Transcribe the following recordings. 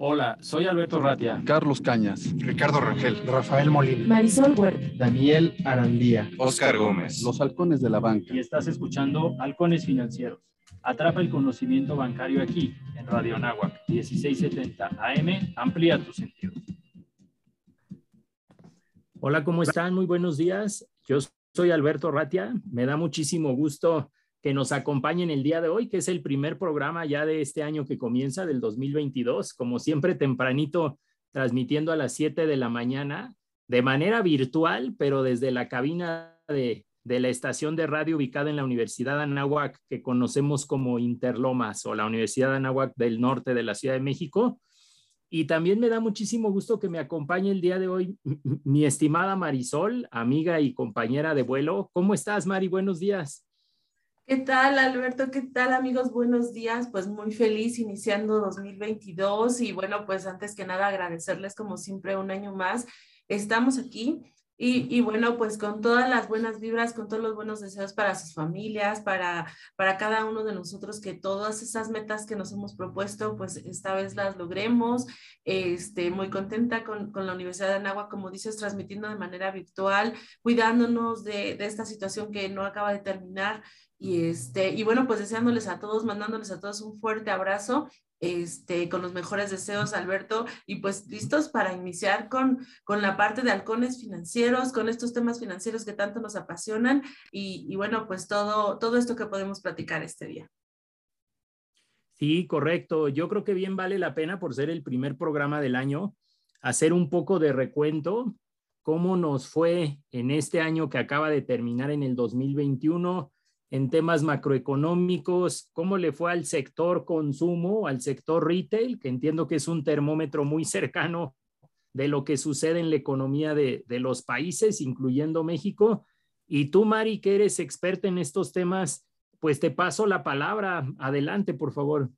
Hola, soy Alberto Ratia. Carlos Cañas. Ricardo Rangel. Rafael Molina. Marisol Huerta. Daniel Arandía. Oscar Gómez. Los halcones de la banca. Y estás escuchando Halcones Financieros. Atrapa el conocimiento bancario aquí, en Radio Anáhuac, 1670 AM. Amplía tus sentidos. Hola, ¿cómo están? Muy buenos días. Yo soy Alberto Ratia. Me da muchísimo gusto que nos acompañen el día de hoy, que es el primer programa ya de este año que comienza, del 2022, como siempre tempranito, transmitiendo a las 7 de la mañana, de manera virtual, pero desde la cabina de, de la estación de radio ubicada en la Universidad Anáhuac, que conocemos como Interlomas o la Universidad Anáhuac del norte de la Ciudad de México. Y también me da muchísimo gusto que me acompañe el día de hoy mi estimada Marisol, amiga y compañera de vuelo. ¿Cómo estás, Mari? Buenos días. ¿Qué tal, Alberto? ¿Qué tal, amigos? Buenos días. Pues muy feliz iniciando 2022 y bueno, pues antes que nada agradecerles como siempre un año más. Estamos aquí y, y, bueno, pues con todas las buenas vibras, con todos los buenos deseos para sus familias, para, para cada uno de nosotros, que todas esas metas que nos hemos propuesto, pues esta vez las logremos. Este, muy contenta con, con la Universidad de Anáhuac, como dices, transmitiendo de manera virtual, cuidándonos de, de esta situación que no acaba de terminar. Y, este, y bueno, pues deseándoles a todos, mandándoles a todos un fuerte abrazo este, con los mejores deseos, Alberto, y pues listos para iniciar con, con la parte de halcones financieros, con estos temas financieros que tanto nos apasionan y, y bueno, pues todo, todo esto que podemos platicar este día. Sí, correcto. Yo creo que bien vale la pena por ser el primer programa del año, hacer un poco de recuento, cómo nos fue en este año que acaba de terminar en el 2021 en temas macroeconómicos, cómo le fue al sector consumo, al sector retail, que entiendo que es un termómetro muy cercano de lo que sucede en la economía de, de los países, incluyendo México. Y tú, Mari, que eres experta en estos temas, pues te paso la palabra. Adelante, por favor.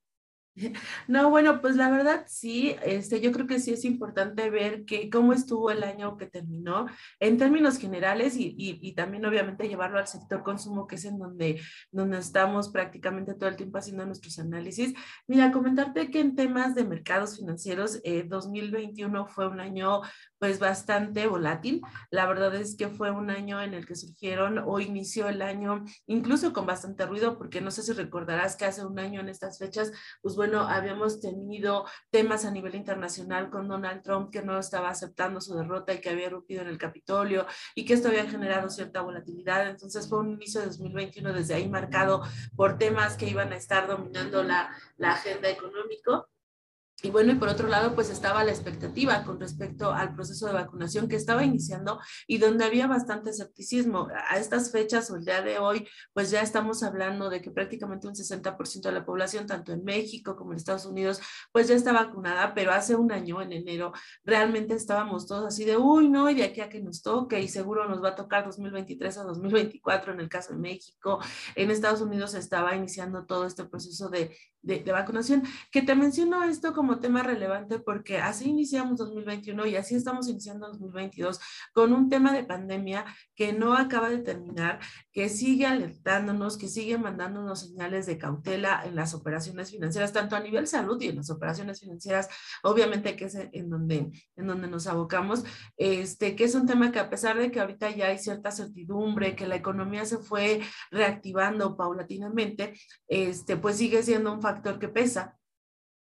No, bueno, pues la verdad sí, este, yo creo que sí es importante ver que cómo estuvo el año que terminó en términos generales y, y, y, también obviamente llevarlo al sector consumo, que es en donde, donde estamos prácticamente todo el tiempo haciendo nuestros análisis. Mira, comentarte que en temas de mercados financieros, eh, 2021 fue un año pues bastante volátil. La verdad es que fue un año en el que surgieron o inició el año incluso con bastante ruido, porque no sé si recordarás que hace un año en estas fechas, pues bueno, habíamos tenido temas a nivel internacional con Donald Trump que no estaba aceptando su derrota y que había rompido en el Capitolio y que esto había generado cierta volatilidad. Entonces fue un inicio de 2021 desde ahí marcado por temas que iban a estar dominando la, la agenda económica. Y bueno, y por otro lado, pues estaba la expectativa con respecto al proceso de vacunación que estaba iniciando y donde había bastante escepticismo. A estas fechas o el día de hoy, pues ya estamos hablando de que prácticamente un 60% de la población, tanto en México como en Estados Unidos, pues ya está vacunada, pero hace un año, en enero, realmente estábamos todos así de, uy, no, y de aquí a que nos toque, y seguro nos va a tocar 2023 a 2024 en el caso de México. En Estados Unidos estaba iniciando todo este proceso de, de, de vacunación, que te menciono esto como tema relevante porque así iniciamos 2021 y así estamos iniciando 2022 con un tema de pandemia que no acaba de terminar, que sigue alertándonos, que sigue mandándonos señales de cautela en las operaciones financieras, tanto a nivel salud y en las operaciones financieras, obviamente que es en donde, en donde nos abocamos, este, que es un tema que a pesar de que ahorita ya hay cierta certidumbre, que la economía se fue reactivando paulatinamente, este, pues sigue siendo un factor que pesa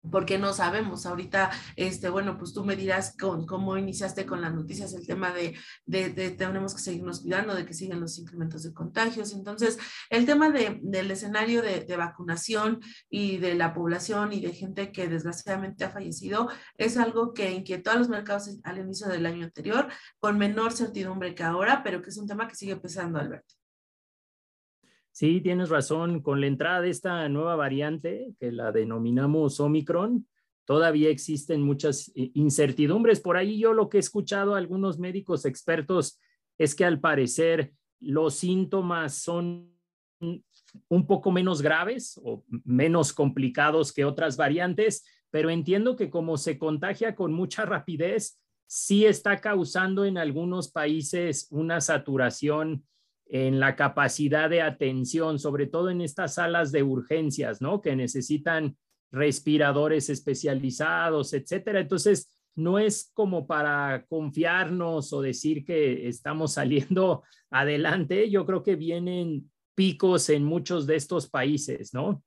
porque no sabemos. Ahorita, este, bueno, pues tú me dirás con, cómo iniciaste con las noticias el tema de, de, tenemos que seguirnos cuidando, de que siguen los incrementos de contagios. Entonces, el tema de, del escenario de, de, vacunación y de la población y de gente que desgraciadamente ha fallecido es algo que inquietó a los mercados al inicio del año anterior, con menor certidumbre que ahora, pero que es un tema que sigue pesando, Alberto. Sí, tienes razón. Con la entrada de esta nueva variante, que la denominamos Omicron, todavía existen muchas incertidumbres. Por ahí yo lo que he escuchado a algunos médicos expertos es que al parecer los síntomas son un poco menos graves o menos complicados que otras variantes, pero entiendo que como se contagia con mucha rapidez, sí está causando en algunos países una saturación en la capacidad de atención, sobre todo en estas salas de urgencias, ¿no? Que necesitan respiradores especializados, etcétera. Entonces, no es como para confiarnos o decir que estamos saliendo adelante. Yo creo que vienen picos en muchos de estos países, ¿no?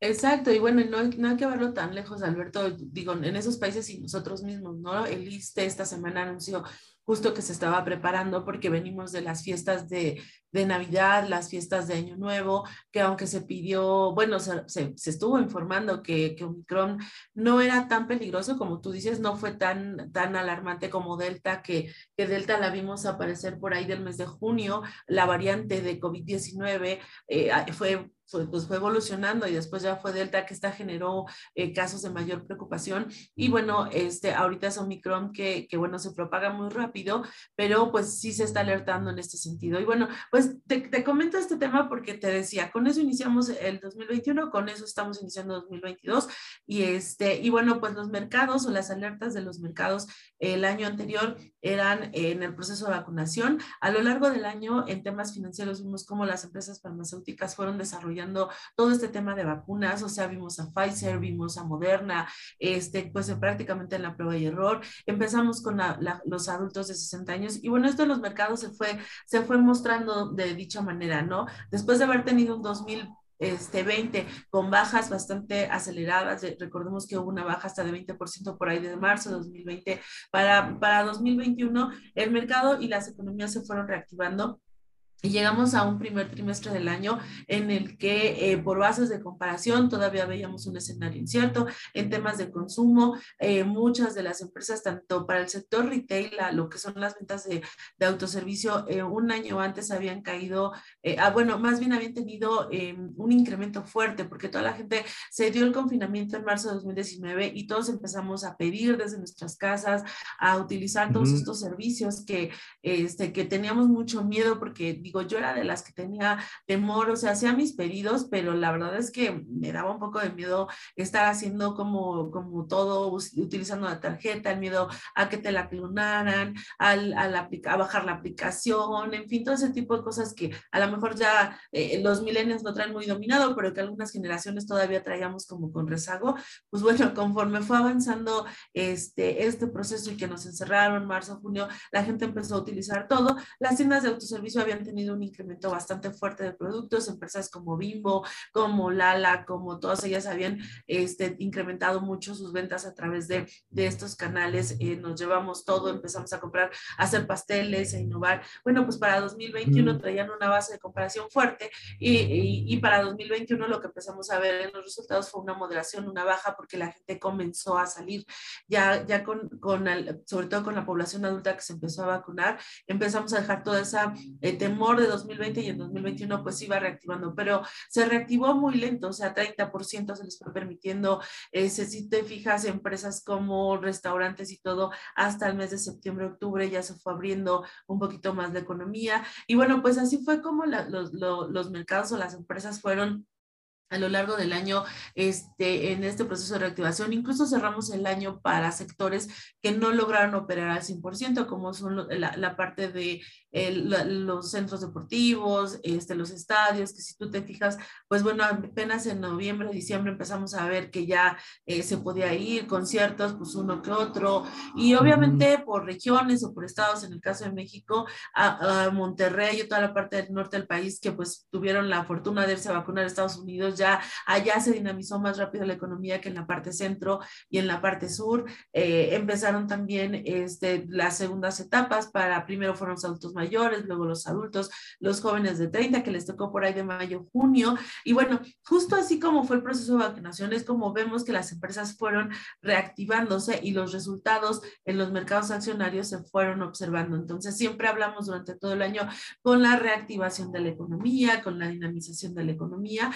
Exacto, y bueno, no, hay que verlo tan lejos, Alberto, digo, en esos países y nosotros mismos, ¿no? El ISTE esta semana anunció justo que se estaba preparando porque venimos de las fiestas de, de Navidad, las fiestas de Año Nuevo, que aunque se pidió, bueno, se, se, estuvo informando que, que, Omicron no era tan peligroso como tú dices, no fue tan, tan alarmante como Delta, que, que Delta la vimos aparecer por ahí del mes de junio, la variante de COVID-19 eh, fue pues fue evolucionando y después ya fue Delta que esta generó eh, casos de mayor preocupación y bueno, este, ahorita es Omicron que, que, bueno, se propaga muy rápido, pero pues sí se está alertando en este sentido. Y bueno, pues te, te comento este tema porque te decía, con eso iniciamos el 2021, con eso estamos iniciando 2022 y este, y bueno, pues los mercados o las alertas de los mercados el año anterior eran en el proceso de vacunación. A lo largo del año, en temas financieros, vimos cómo las empresas farmacéuticas fueron desarrollando todo este tema de vacunas, o sea, vimos a Pfizer, vimos a Moderna, este, pues prácticamente en la prueba y error. Empezamos con los adultos de 60 años y bueno, esto en los mercados se fue, se fue mostrando de dicha manera, ¿no? Después de haber tenido un 2000 este 20 con bajas bastante aceleradas. Recordemos que hubo una baja hasta de 20% por ahí de marzo de 2020. Para, para 2021 el mercado y las economías se fueron reactivando y llegamos a un primer trimestre del año en el que eh, por bases de comparación todavía veíamos un escenario incierto en temas de consumo. Eh, muchas de las empresas, tanto para el sector retail, lo que son las ventas de, de autoservicio, eh, un año antes habían caído, ah, bueno, más bien habían tenido un incremento fuerte porque toda la gente se dio el confinamiento en marzo de 2019 y todos empezamos a pedir desde nuestras casas, a utilizar todos estos servicios que, este, que teníamos mucho miedo porque digo, yo era de las que tenía temor, o sea, hacía mis pedidos, pero la verdad es que me daba un poco de miedo estar haciendo como, como todo, utilizando la tarjeta, el miedo a que te la clonaran, al, a bajar la aplicación, en fin, todo ese tipo de cosas que a lo mejor ya eh, los milenios no traen muy dominado, pero que algunas generaciones todavía traíamos como con rezago. Pues bueno, conforme fue avanzando este, este proceso y que nos encerraron marzo, junio, la gente empezó a utilizar todo. Las tiendas de autoservicio habían tenido un incremento bastante fuerte de productos, empresas como Bimbo, como Lala, como todas ellas habían este, incrementado mucho sus ventas a través de, de estos canales, eh, nos llevamos todo, empezamos a comprar, a hacer pasteles, a innovar. Bueno, pues para 2021 mm. traían una base de comparación fuerte y, y, para 2021 lo que empezamos a ver en los resultados fue una moderación, una baja, porque la gente comenzó a salir ya, ya con, con el, sobre todo con la población adulta que se empezó a vacunar, empezamos a dejar toda esa eh, temor de 2020 y en 2021 pues iba reactivando, pero se reactivó muy lento, o sea, 30% se les fue permitiendo, eh, si te fijas, empresas como restaurantes y todo, hasta el mes de septiembre, octubre ya se fue abriendo un poquito más la economía. Y bueno, pues así fue como los, los, los mercados o las empresas fueron a lo largo del año este, en este proceso de reactivación. Incluso cerramos el año para sectores que no lograron operar al 100%, como son la, la parte de los centros deportivos, este, los estadios, que si tú te fijas, pues bueno, apenas en noviembre, diciembre empezamos a ver que ya eh, se podía ir, conciertos, pues uno que otro, y obviamente por regiones o por estados, en el caso de México, a, Monterrey y toda la parte del norte del país que pues tuvieron la fortuna de irse a vacunar a Estados Unidos, ya allá se dinamizó más rápido la economía que en la parte centro y en la parte sur. Eh, empezaron también este, las segundas etapas para, primero fueron los adultos mayores, luego los adultos, los jóvenes de 30 que les tocó por ahí de mayo, junio. Y bueno, justo así como fue el proceso de vacunación, es como vemos que las empresas fueron reactivándose y los resultados en los mercados accionarios se fueron observando. Entonces, siempre hablamos durante todo el año con la reactivación de la economía, con la dinamización de la economía,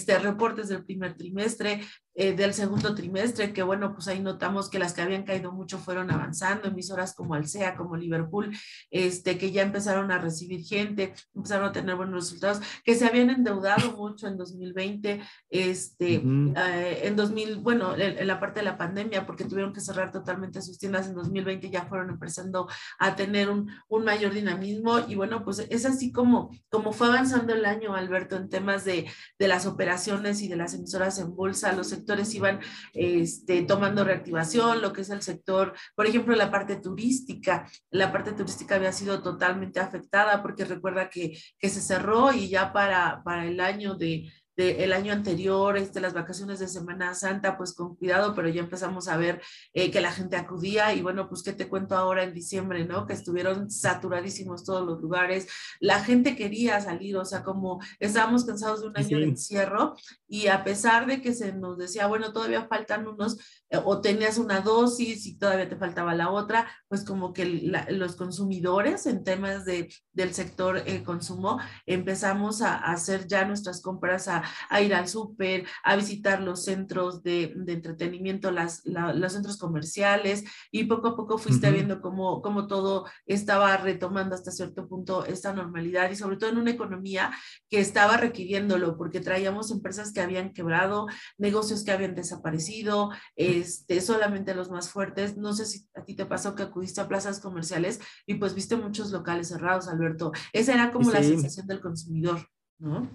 este, reportes del primer trimestre, eh, del segundo trimestre, que bueno, pues ahí notamos que las que habían caído mucho fueron avanzando, emisoras como Alsea, como Liverpool, este, que ya empezaron a recibir gente, empezaron a tener buenos resultados, que se habían endeudado mucho en 2020, este, eh, en 2000, bueno, en, la parte de la pandemia, porque tuvieron que cerrar totalmente sus tiendas en 2020, ya fueron empezando a tener un, un mayor dinamismo y bueno, pues es así como, como fue avanzando el año, Alberto, en temas de, de las operaciones y de las emisoras en bolsa, los sectores iban este, tomando reactivación, lo que es el sector, por ejemplo, la parte turística. La parte turística había sido totalmente afectada porque recuerda que, que se cerró y ya para, para el año de el año anterior, este, las vacaciones de Semana Santa, pues con cuidado, pero ya empezamos a ver eh, que la gente acudía y bueno, pues qué te cuento ahora en diciembre, ¿no? Que estuvieron saturadísimos todos los lugares, la gente quería salir, o sea, como estábamos cansados de un año de encierro y a pesar de que se nos decía, bueno, todavía faltan unos, eh, o tenías una dosis y todavía te faltaba la otra, pues como que los consumidores en temas de, del sector eh, consumo empezamos a, a hacer ya nuestras compras a a ir al súper, a visitar los centros de, entretenimiento, las, los centros comerciales y poco a poco fuiste viendo cómo, cómo todo estaba retomando hasta cierto punto esta normalidad y sobre todo en una economía que estaba requiriéndolo porque traíamos empresas que habían quebrado, negocios que habían desaparecido, este, solamente los más fuertes. No sé si a ti te pasó que acudiste a plazas comerciales y pues viste muchos locales cerrados, Alberto. Esa era como la sensación del consumidor, ¿no?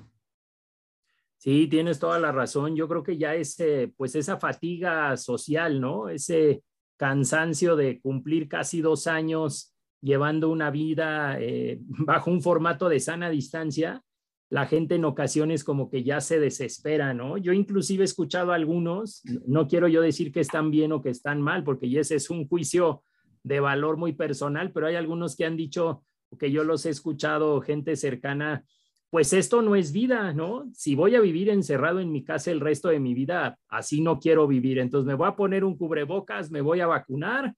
Sí, tienes toda la razón. Yo creo que ya ese, pues esa fatiga social, ¿no? Ese cansancio de cumplir casi dos años llevando una vida eh, bajo un formato de sana distancia, la gente en ocasiones como que ya se desespera, ¿no? Yo inclusive he escuchado a algunos, no quiero yo decir que están bien o que están mal, porque ese es un juicio de valor muy personal, pero hay algunos que han dicho, que yo los he escuchado, gente cercana, pues esto no es vida, ¿no? Si voy a vivir encerrado en mi casa el resto de mi vida, así no quiero vivir. Entonces me voy a poner un cubrebocas, me voy a vacunar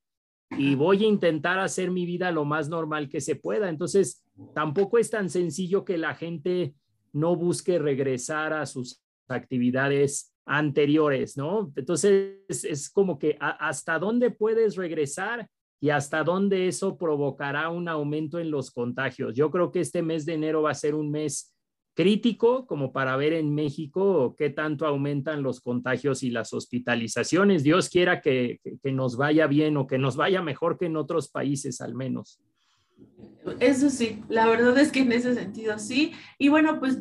y voy a intentar hacer mi vida lo más normal que se pueda. Entonces, tampoco es tan sencillo que la gente no busque regresar a sus actividades anteriores, ¿no? Entonces, es como que hasta dónde puedes regresar y hasta dónde eso provocará un aumento en los contagios. Yo creo que este mes de enero va a ser un mes crítico como para ver en México qué tanto aumentan los contagios y las hospitalizaciones. Dios quiera que, que, nos vaya bien o que nos vaya mejor que en otros países al menos. Eso sí, la verdad es que en ese sentido sí. Y bueno, pues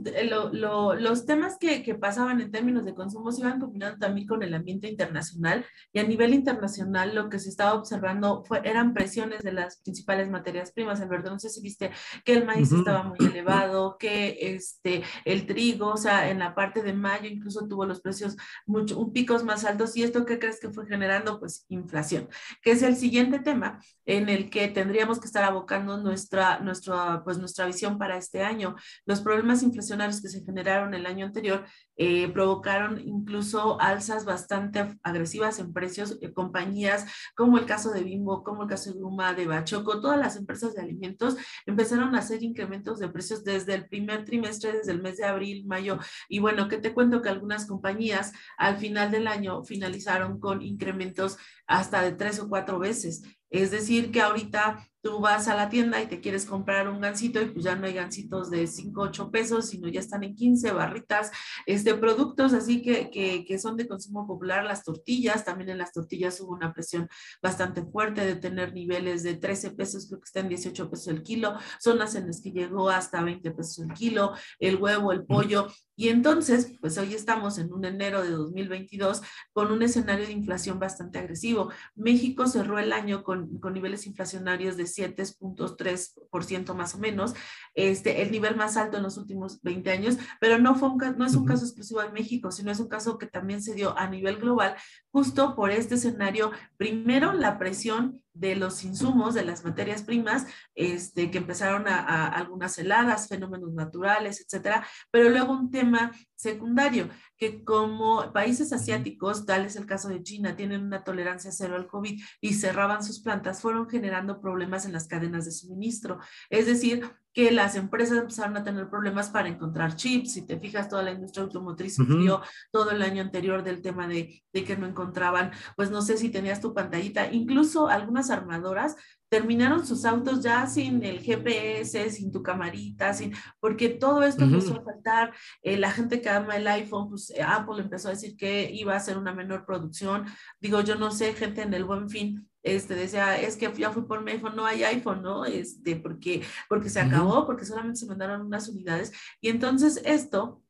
los temas que, que, pasaban en términos de consumo se iban combinando también con el ambiente internacional. Y a nivel internacional lo que se estaba observando fue, eran presiones de las principales materias primas. Alberto, no sé si viste que el maíz estaba muy elevado, que este, el trigo, o sea, en la parte de mayo incluso tuvo los precios mucho, un picos más altos. ¿Y esto qué crees que fue generando? Pues inflación, que es el siguiente tema en el que tendríamos que estar abocando nuestro nuestra, pues nuestra visión para este año. Los problemas inflacionarios que se generaron el año anterior eh, provocaron incluso alzas bastante agresivas en precios. Eh, compañías como el caso de Bimbo, como el caso de Guma, de Bachoco, todas las empresas de alimentos empezaron a hacer incrementos de precios desde el primer trimestre, desde el mes de abril, mayo. Y bueno, que te cuento que algunas compañías al final del año finalizaron con incrementos hasta de tres o cuatro veces. Es decir, que ahorita tú vas a la tienda y te quieres comprar un gansito y pues ya no hay gansitos de 5, 8 pesos, sino ya están en 15 barritas, este, productos así que, que, que, son de consumo popular, las tortillas, también en las tortillas hubo una presión bastante fuerte de tener niveles de 13 pesos, creo que está en 18 pesos el kilo, zonas en las que llegó hasta 20 pesos el kilo, el huevo, el pollo, y entonces, pues hoy estamos en un enero de 2022 con un escenario de inflación bastante agresivo. México cerró el año con, con niveles inflacionarios de 7.3% más o menos, este, el nivel más alto en los últimos 20 años, pero no, fue no es un caso exclusivo de México, sino es un caso que también se dio a nivel global, justo por este escenario. Primero, la presión de los insumos, de las materias primas, este, que empezaron a, algunas heladas, fenómenos naturales, etcétera, pero luego un tema secundario, que como países asiáticos, tal es el caso de China, tienen una tolerancia cero al COVID y cerraban sus plantas, fueron generando problemas en las cadenas de suministro. Es decir, que las empresas empezaron a tener problemas para encontrar chips. Si te fijas, toda la industria automotriz sufrió todo el año anterior del tema de, de, que no encontraban, pues no sé si tenías tu pantallita, incluso algunas armadoras terminaron sus autos ya sin el GPS, sin tu camarita, sin, porque todo esto empezó a faltar. Eh, la gente que ama el iPhone, pues eh, Apple empezó a decir que iba a ser una menor producción. Digo, yo no sé, gente en el buen fin este, decía, es que ya fui por mi iPhone, no hay iPhone, ¿no? Este, porque, porque se acabó, porque solamente se mandaron unas unidades. Y entonces esto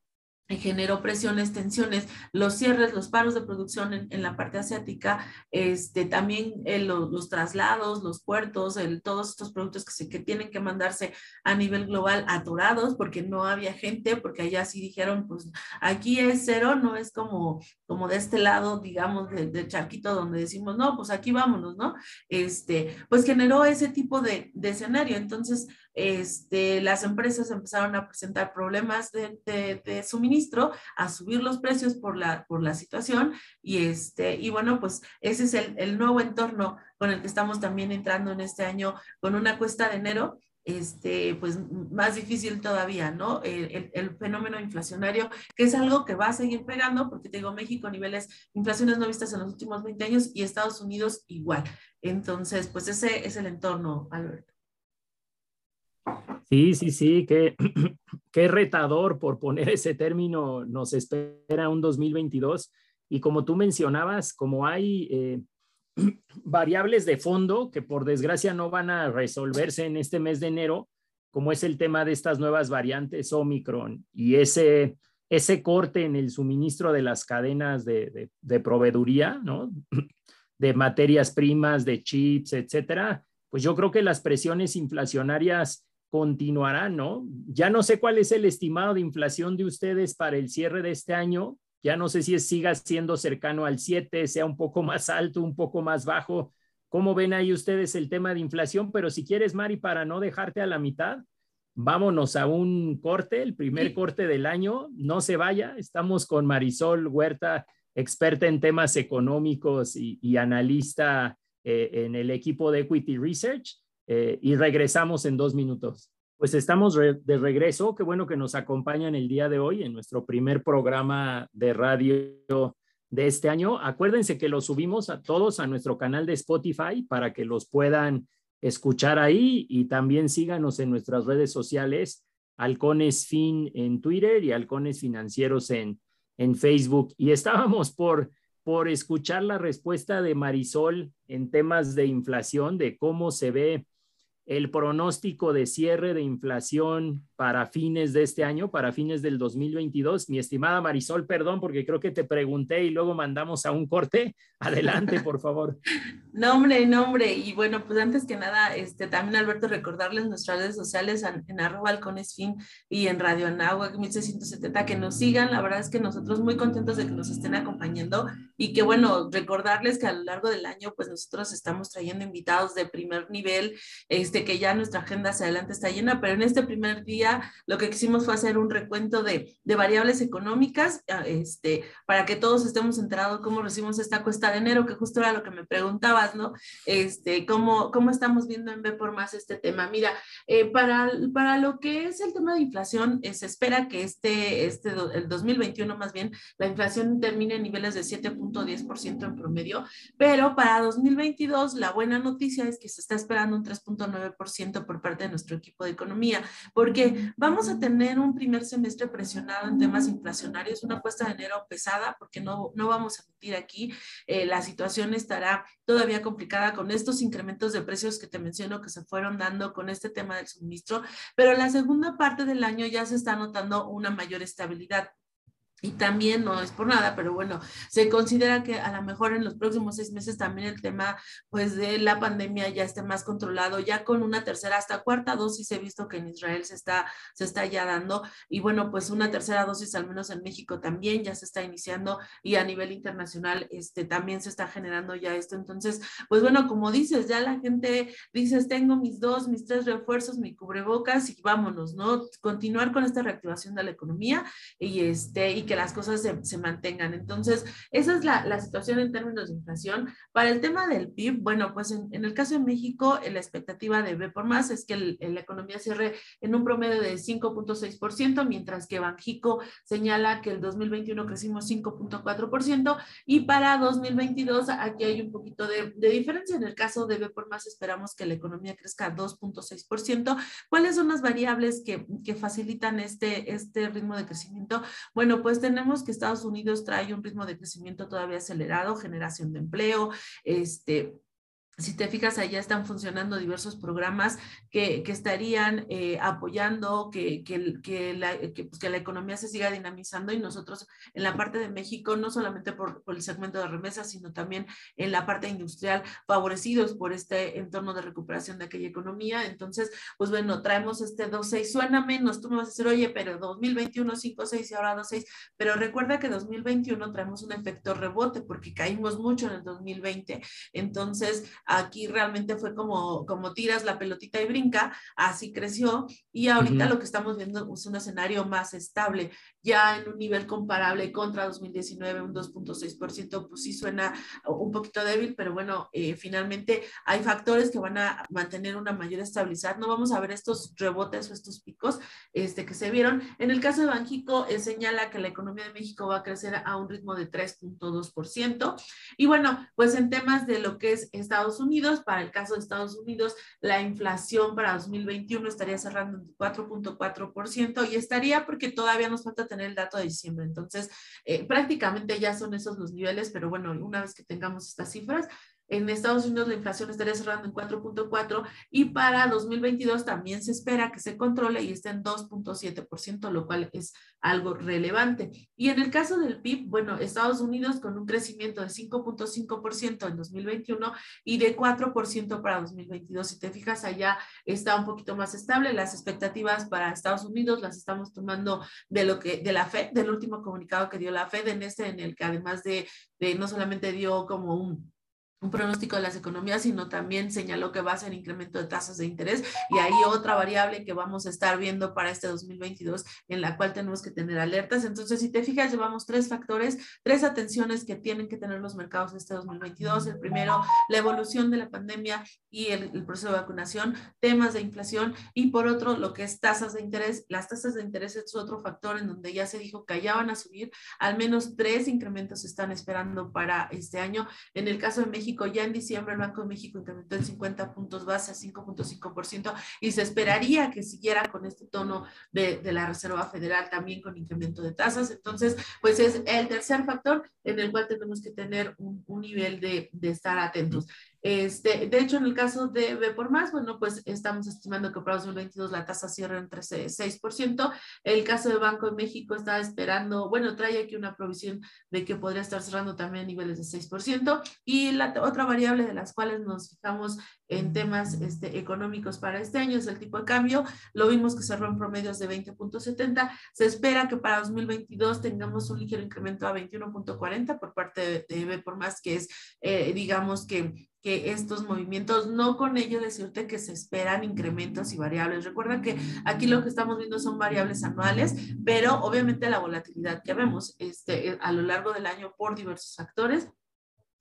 generó presiones, tensiones, los cierres, los paros de producción en, la parte asiática, este, también eh, los, traslados, los puertos, todos estos productos que, se, que tienen que mandarse a nivel global atorados porque no había gente, porque allá sí dijeron, pues aquí es cero, no es como, como de este lado, digamos, del de charquito donde decimos, no, pues aquí vámonos, ¿no? Este, pues generó ese tipo de escenario. Entonces, este, las empresas empezaron a presentar problemas de, de, suministro, a subir los precios por la, por la situación y, este, y bueno, pues ese es el, el nuevo entorno con el que estamos también entrando en este año con una cuesta de enero este, pues más difícil todavía, ¿no? El, el, fenómeno inflacionario, que es algo que va a seguir pegando, porque te digo, México niveles inflaciones no vistas en los últimos 20 años y Estados Unidos igual. Entonces, pues ese es el entorno, Alberto. Sí, sí, sí, qué, qué retador por poner ese término nos espera un 2022. Y como tú mencionabas, como hay eh, variables de fondo que por desgracia no van a resolverse en este mes de enero, como es el tema de estas nuevas variantes Omicron y ese, ese corte en el suministro de las cadenas de, de, de proveeduría, ¿no? de materias primas, de chips, etcétera, pues yo creo que las presiones inflacionarias continuará, ¿no? Ya no sé cuál es el estimado de inflación de ustedes para el cierre de este año. Ya no sé si siga siendo cercano al 7, sea un poco más alto, un poco más bajo. ¿Cómo ven ahí ustedes el tema de inflación? Pero si quieres, Mari, para no dejarte a la mitad, vámonos a un corte, el primer corte del año. No se vaya, estamos con Marisol Huerta, experta en temas económicos y, analista eh, en el equipo de Equity Research. Eh, y regresamos en dos minutos. Pues estamos de regreso. Qué bueno que nos acompañan el día de hoy en nuestro primer programa de radio de este año. Acuérdense que lo subimos a todos a nuestro canal de Spotify para que los puedan escuchar ahí y también síganos en nuestras redes sociales, Halcones Fin en Twitter y Halcones Financieros en, en Facebook. Y estábamos por por escuchar la respuesta de Marisol en temas de inflación, de cómo se ve el pronóstico de cierre de inflación para fines de este año, para fines del 2022. Mi estimada Marisol, perdón, porque creo que te pregunté y luego mandamos a un corte. Adelante, por favor. Nombre, nombre. Y bueno, pues antes que nada, este, también Alberto, recordarles nuestras redes sociales en, arroba alconesfin y en Radio Anáhuac 1670 que nos sigan. La verdad es que nosotros muy contentos de que nos estén acompañando y que bueno, recordarles que a lo largo del año, pues nosotros estamos trayendo invitados de primer nivel, este, que ya nuestra agenda hacia adelante está llena, pero en este primer día lo que quisimos fue hacer un recuento de, variables económicas, ah, este, para que todos estemos enterados cómo recibimos esta cuesta de enero, que justo era lo que me preguntabas, ¿no? Este, cómo, cómo estamos viendo en B por más este tema. Mira, eh, para, para lo que es el tema de inflación, eh, se espera que este, este, el 2021 más bien, la inflación termine en niveles de 7.10% en promedio, pero para 2022 la buena noticia es que se está esperando un 3.9% por parte de nuestro equipo de economía, porque vamos a tener un primer semestre presionado en temas inflacionarios, una cuesta de enero pesada, porque no, no vamos a mentir aquí, eh, la situación estará todavía complicada con estos incrementos de precios que te menciono que se fueron dando con este tema del suministro, pero la segunda parte del año ya se está notando una mayor estabilidad. Y también, no es por nada, pero bueno, se considera que a lo mejor en los próximos seis meses también el tema pues de la pandemia ya esté más controlado, ya con una tercera hasta cuarta dosis he visto que en Israel se está, se está ya dando y bueno, pues una tercera dosis al menos en México también ya se está iniciando y a nivel internacional este, también se está generando ya esto. Entonces, pues bueno, como dices, ya la gente dices, tengo mis dos, mis tres refuerzos, mi cubrebocas y vámonos, ¿no? Continuar con esta reactivación de la economía y este, y que las cosas se, mantengan. Entonces, esa es la, situación en términos de inflación. Para el tema del PIB, bueno, pues en, el caso de México, la expectativa de B por más es que la economía cierre en un promedio de 5.6%, mientras que Banjico señala que el 2021 crecimos 5.4% y para 2022 aquí hay un poquito de, diferencia. En el caso de B por más esperamos que la economía crezca 2.6%. ¿Cuáles son las variables que, que facilitan este, este ritmo de crecimiento? Bueno, pues tenemos que Estados Unidos trae un ritmo de crecimiento todavía acelerado, generación de empleo, este, si te fijas, allá están funcionando diversos programas que, que estarían eh, apoyando que, que, que, la, pues, que, la, economía se siga dinamizando y nosotros en la parte de México, no solamente por, por, el segmento de remesas, sino también en la parte industrial, favorecidos por este entorno de recuperación de aquella economía. Entonces, pues bueno, traemos este 2.6, suena menos, tú me vas a decir, oye, pero 2021 5.6 y ahora 2.6, pero recuerda que 2021 traemos un efecto rebote porque caímos mucho en el 2020. Entonces, aquí realmente fue como, como tiras la pelotita y brinca, así creció y ahorita lo que estamos viendo es un escenario más estable, ya en un nivel comparable contra 2019, un 2.6%, pues sí suena un poquito débil, pero bueno, eh, finalmente hay factores que van a mantener una mayor estabilidad, no vamos a ver estos rebotes o estos picos este, que se vieron. En el caso de Banjico, eh, señala que la economía de México va a crecer a un ritmo de 3.2%. Y bueno, pues en temas de lo que es Estados Unidos. Para el caso de Estados Unidos, la inflación para 2021 estaría cerrando en 4.4% y estaría porque todavía nos falta tener el dato de diciembre. Entonces, eh, prácticamente ya son esos los niveles, pero bueno, una vez que tengamos estas cifras, en Estados Unidos la inflación estaría cerrando en 4.4 y para 2022 también se espera que se controle y esté en 2.7%, lo cual es algo relevante. Y en el caso del PIB, bueno, Estados Unidos con un crecimiento de 5.5% en 2021 y de 4% para 2022. Si te fijas allá está un poquito más estable. Las expectativas para Estados Unidos las estamos tomando de lo que de la Fed, del último comunicado que dio la Fed en este en el que además de, de no solamente dio como un un pronóstico de las economías, sino también señaló que va a ser incremento de tasas de interés y ahí otra variable que vamos a estar viendo para este 2022 en la cual tenemos que tener alertas. Entonces, si te fijas, llevamos tres factores, tres atenciones que tienen que tener los mercados este 2022. El primero, la evolución de la pandemia y el, el proceso de vacunación, temas de inflación y por otro, lo que es tasas de interés. Las tasas de interés es otro factor en donde ya se dijo que ya van a subir, al menos tres incrementos se están esperando para este año. En el caso de México, ya en diciembre el Banco de México incrementó en 50 puntos base a 5.5% y se esperaría que siguiera con este tono de, la Reserva Federal también con incremento de tasas. Entonces, pues es el tercer factor en el cual tenemos que tener un, nivel de estar atentos. Este, de hecho, en el caso de B por más, bueno, pues estamos estimando que para 2022 la tasa cierra entre 6%. El caso de Banco de México está esperando, bueno, trae aquí una provisión de que podría estar cerrando también a niveles de 6%. Y la otra variable de las cuales nos fijamos en temas este, económicos para este año es el tipo de cambio. Lo vimos que cerró en promedios de 20.70. Se espera que para 2022 tengamos un ligero incremento a 21.40 por parte de, B por más, que es, eh, digamos que que estos movimientos, no con ello decirte que se esperan incrementos y variables. Recuerda que aquí lo que estamos viendo son variables anuales, pero obviamente la volatilidad que vemos este, a lo largo del año por diversos factores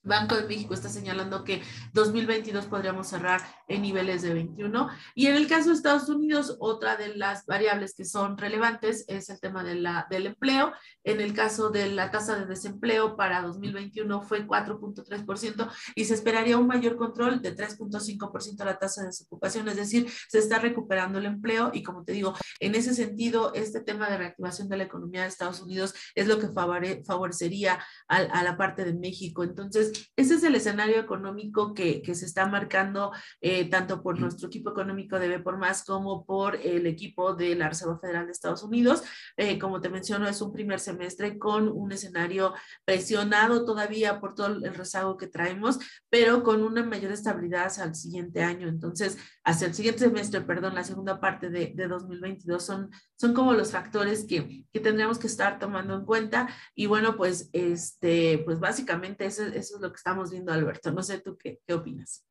Banco de México está señalando que 2022 podríamos cerrar en niveles de 21. Y en el caso de Estados Unidos, otra de las variables que son relevantes es el tema de la, del empleo. En el caso de la tasa de desempleo para 2021 fue 4.3% y se esperaría un mayor control de 3.5% la tasa de desocupación, es decir, se está recuperando el empleo y como te digo, en ese sentido, este tema de reactivación de la economía de Estados Unidos es lo que favorecería a, a la parte de México. Entonces, ese es el escenario económico que, que se está marcando eh, tanto por nuestro equipo económico de B por Más como por el equipo de la Reserva Federal de Estados Unidos. Eh, como te menciono, es un primer semestre con un escenario presionado todavía por todo el rezago que traemos, pero con una mayor estabilidad hacia el siguiente año. Entonces, hacia el siguiente semestre, perdón, la segunda parte de, de 2022 son, son como los factores que, que tendríamos que estar tomando en cuenta. Y bueno, pues, este, pues básicamente eso, eso es lo que estamos viendo, Alberto. No sé tú qué, qué opinas.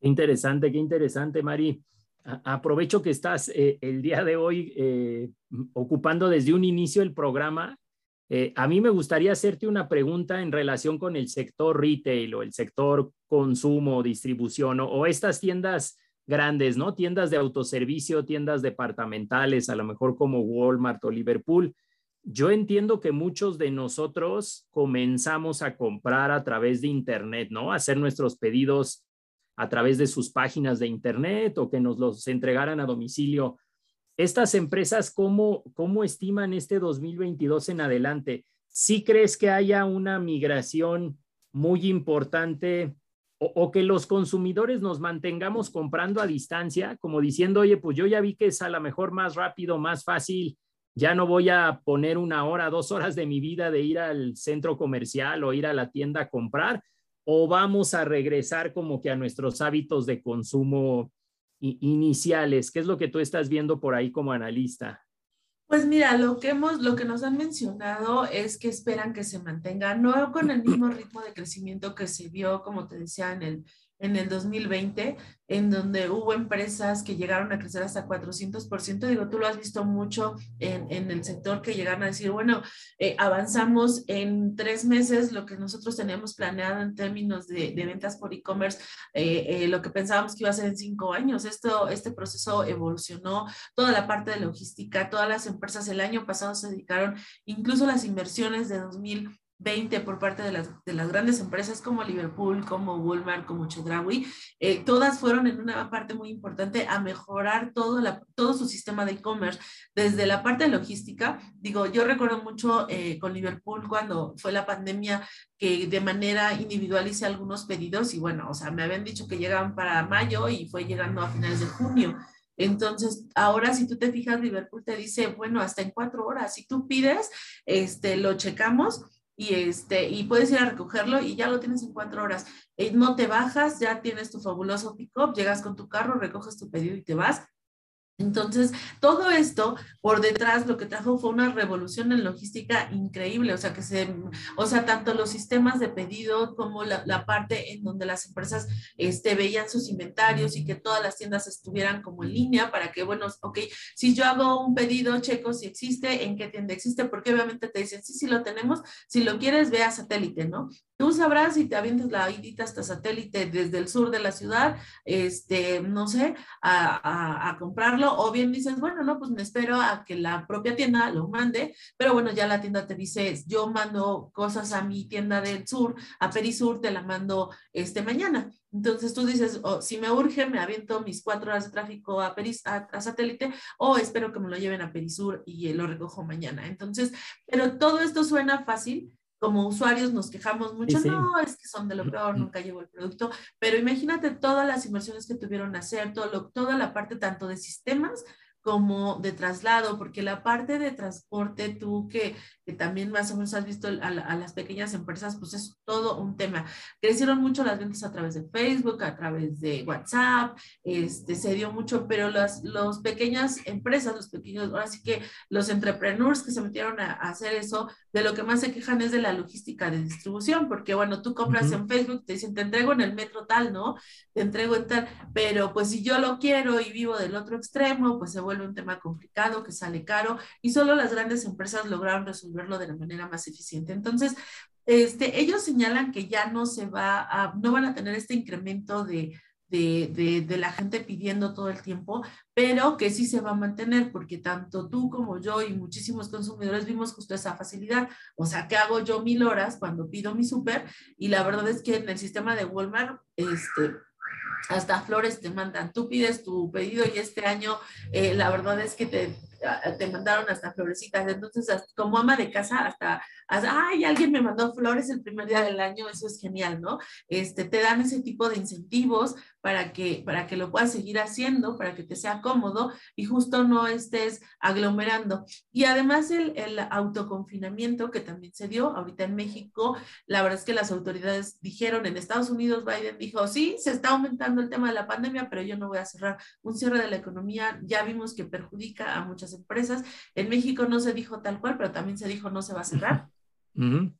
Interesante, qué interesante, Mari. aprovecho que estás eh, el día de hoy eh, ocupando desde un inicio el programa. Eh, a mí me gustaría hacerte una pregunta en relación con el sector retail o el sector consumo, distribución o estas tiendas grandes, ¿no? Tiendas de autoservicio, tiendas departamentales, a lo mejor como Walmart o Liverpool yo entiendo que muchos de nosotros comenzamos a comprar a través de Internet, ¿no? Hacer nuestros pedidos a través de sus páginas de Internet o que nos los entregaran a domicilio. Estas empresas, ¿cómo, cómo estiman este 2022 en adelante? ¿Sí crees que haya una migración muy importante o, que los consumidores nos mantengamos comprando a distancia, como diciendo, oye, pues yo ya vi que es a lo mejor más rápido, más fácil, ya no voy a poner una hora, dos horas de mi vida de ir al centro comercial o ir a la tienda a comprar, o vamos a regresar como que a nuestros hábitos de consumo iniciales? ¿Qué es lo que tú estás viendo por ahí como analista? Pues mira, lo que hemos, lo que nos han mencionado es que esperan que se mantenga, no con el mismo ritmo de crecimiento que se vio, como te decía, en el en el 2020, en donde hubo empresas que llegaron a crecer hasta 400%. Digo, tú lo has visto mucho en, en el sector que llegaron a decir, bueno, eh, avanzamos en tres meses lo que nosotros teníamos planeado en términos de, de ventas por e-commerce, eh, eh, lo que pensábamos que iba a ser en cinco años. Esto, este proceso evolucionó, toda la parte de logística, todas las empresas el año pasado se dedicaron, incluso las inversiones de 2000 20 por parte de las, de las grandes empresas como Liverpool, como Walmart, como Chedraui, eh, todas fueron en una parte muy importante a mejorar todo, la, todo su sistema de e-commerce, desde la parte de logística. Digo, yo recuerdo mucho eh, con Liverpool cuando fue la pandemia que de manera individual hice algunos pedidos y bueno, o sea, me habían dicho que llegaban para mayo y fue llegando a finales de junio. Entonces, ahora si tú te fijas, Liverpool te dice, bueno, hasta en cuatro horas, si tú pides, este, lo checamos y, este, y puedes ir a recogerlo y ya lo tienes en cuatro horas. Eh, no te bajas, ya tienes tu fabuloso pick-up, llegas con tu carro, recoges tu pedido y te vas. Entonces, todo esto por detrás lo que trajo fue una revolución en logística increíble, o sea, que se, o sea, tanto los sistemas de pedido como la, parte en donde las empresas este, veían sus inventarios y que todas las tiendas estuvieran como en línea para que, bueno, ok, si yo hago un pedido, checo si existe, en qué tienda existe, porque obviamente te dicen, sí, sí lo tenemos, si lo quieres, ve a satélite, ¿no? Tú sabrás si te avientas la idita hasta satélite desde el sur de la ciudad, este, no sé, a, a, a comprarlo o bien dices, bueno, no, pues me espero a que la propia tienda lo mande, pero bueno, ya la tienda te dice, yo mando cosas a mi tienda del sur, a Perisur, te la mando este mañana. Entonces tú dices, oh, si me urge, me aviento mis cuatro horas de tráfico a, Peris, a, satélite o espero que me lo lleven a Perisur y lo recojo mañana. Entonces, pero todo esto suena fácil, como usuarios nos quejamos mucho, no, es que son de lo peor, nunca llevo el producto, pero imagínate todas las inversiones que tuvieron a hacer, todo toda la parte tanto de sistemas como de traslado, porque la parte de transporte, tú que, que también más o menos has visto a, a, las pequeñas empresas, pues es todo un tema. Crecieron mucho las ventas a través de Facebook, a través de WhatsApp, este, se dio mucho, pero las los pequeñas empresas, los pequeños, ahora sí que los entrepreneurs que se metieron a, a, hacer eso, de lo que más se quejan es de la logística de distribución, porque bueno, tú compras uh -huh. en Facebook, te dicen, te entrego en el metro tal, ¿no? Te entrego en tal, pero pues si yo lo quiero y vivo del otro extremo, pues se vuelve vuelve un tema complicado, que sale caro y solo las grandes empresas lograron resolverlo de la manera más eficiente. Entonces, este, ellos señalan que ya no se va a, no van a tener este incremento de, de, de, de, la gente pidiendo todo el tiempo, pero que sí se va a mantener porque tanto tú como yo y muchísimos consumidores vimos justo esa facilidad. O sea, que hago yo mil horas cuando pido mi súper? Y la verdad es que en el sistema de Walmart, este, hasta flores te mandan. Tú pides tu pedido y este año eh, la verdad es que te, te mandaron hasta florecitas. Entonces, como ama de casa, hasta, ay, alguien me mandó flores el primer día del año, eso es genial, ¿no? Este, te dan ese tipo de incentivos para que, para que lo puedas seguir haciendo, para que te sea cómodo y justo no estés aglomerando. Y además el, el autoconfinamiento que también se dio ahorita en México, la verdad es que las autoridades dijeron en Estados Unidos, Biden dijo, sí, se está aumentando el tema de la pandemia, pero yo no voy a cerrar. Un cierre de la economía ya vimos que perjudica a muchas empresas. En México no se dijo tal cual, pero también se dijo no se va a cerrar.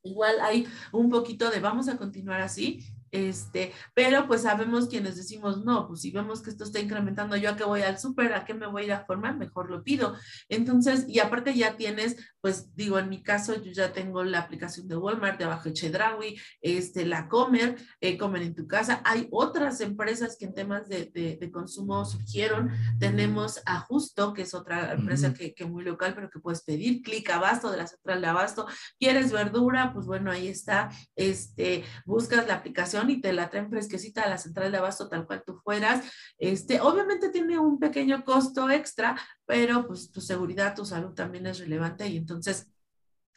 Igual hay un poquito de vamos a continuar así, este, pero pues sabemos quienes decimos, no, pues si vemos que esto está incrementando, yo a qué voy al súper, a qué me voy a ir a formar, mejor lo pido. Entonces, y aparte ya tienes, pues digo, en mi caso, yo ya tengo la aplicación de Walmart, de abajo Chedraui, este, la Comer, eh, Comer en tu casa. Hay otras empresas que en temas de, de, de consumo surgieron. Tenemos a Justo, que es otra empresa uh -huh. que, que muy local, pero que puedes pedir, clic abasto de la central de abasto. ¿Quieres verdura? Pues bueno, ahí está. Este, buscas la aplicación y te la traen fresquecita a la central de abasto tal cual tú fueras. Este, obviamente tiene un pequeño costo extra, pero pues tu seguridad, tu salud también es relevante y entonces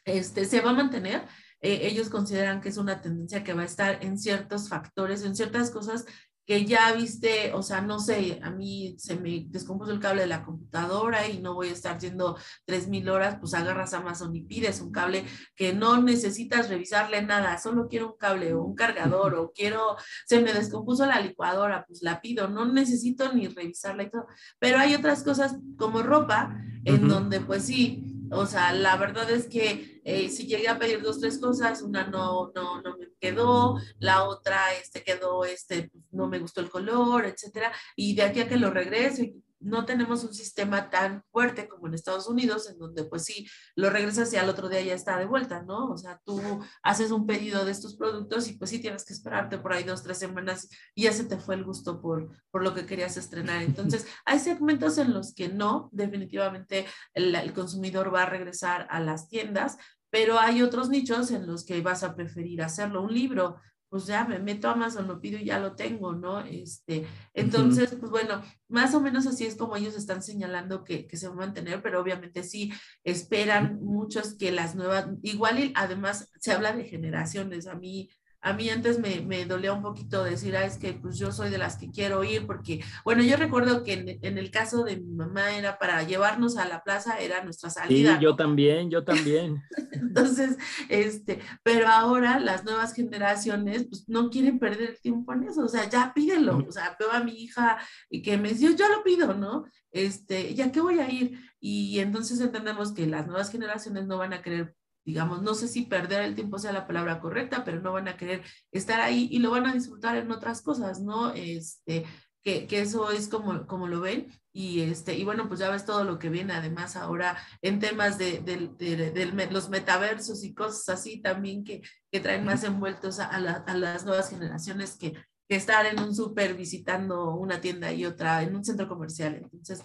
este, se va a mantener. eh, ellos consideran que es una tendencia que va a estar en ciertos factores, en ciertas cosas que ya viste, o sea, no sé, a mí se me descompuso el cable de la computadora y no voy a estar yendo 3.000 horas, pues agarras Amazon y pides un cable que no necesitas revisarle nada, solo quiero un cable o un cargador o quiero, se me descompuso la licuadora, pues la pido, no necesito ni revisarla y todo. Pero hay otras cosas como ropa, en donde pues sí, o sea, la verdad es que eh, si llegué a pedir dos, tres cosas, una no, no, no me quedó, la otra este, quedó, este, pues, no me gustó el color, etcétera. Y de aquí a que lo regrese, no tenemos un sistema tan fuerte como en Estados Unidos, en donde pues sí, lo regresas y al otro día ya está de vuelta, ¿no? O sea, tú haces un pedido de estos productos y pues sí tienes que esperarte por ahí dos, tres semanas y ya se te fue el gusto por, por lo que querías estrenar. Entonces, hay segmentos en los que no, definitivamente el, el consumidor va a regresar a las tiendas, pero hay otros nichos en los que vas a preferir hacerlo. Un libro, pues ya me meto a Amazon, lo pido y ya lo tengo, ¿no? Este, entonces, pues bueno, más o menos así es como ellos están señalando que, que, se va a mantener, pero obviamente sí esperan muchos que las nuevas, igual y además se habla de generaciones, a mí a mí antes me, me dolía un poquito decir, ah, es que pues yo soy de las que quiero ir, porque, bueno, yo recuerdo que en, el caso de mi mamá era para llevarnos a la plaza, era nuestra salida. Sí, yo también, yo también. Entonces, este, pero ahora las nuevas generaciones, pues no quieren perder el tiempo en eso, o sea, ya pídelo, o sea, veo a mi hija y que me dice, yo lo pido, ¿no? Este, ¿ya qué voy a ir? Y entonces entendemos que las nuevas generaciones no van a querer digamos, no sé si perder el tiempo sea la palabra correcta, pero no van a querer estar ahí y lo van a disfrutar en otras cosas, ¿no? Este, que, que, eso es como, como lo ven. Y, este, y bueno, pues ya ves todo lo que viene además ahora en temas de, de, los metaversos y cosas así también que, que traen más envueltos a, a, las nuevas generaciones que, que estar en un súper visitando una tienda y otra en un centro comercial. Entonces,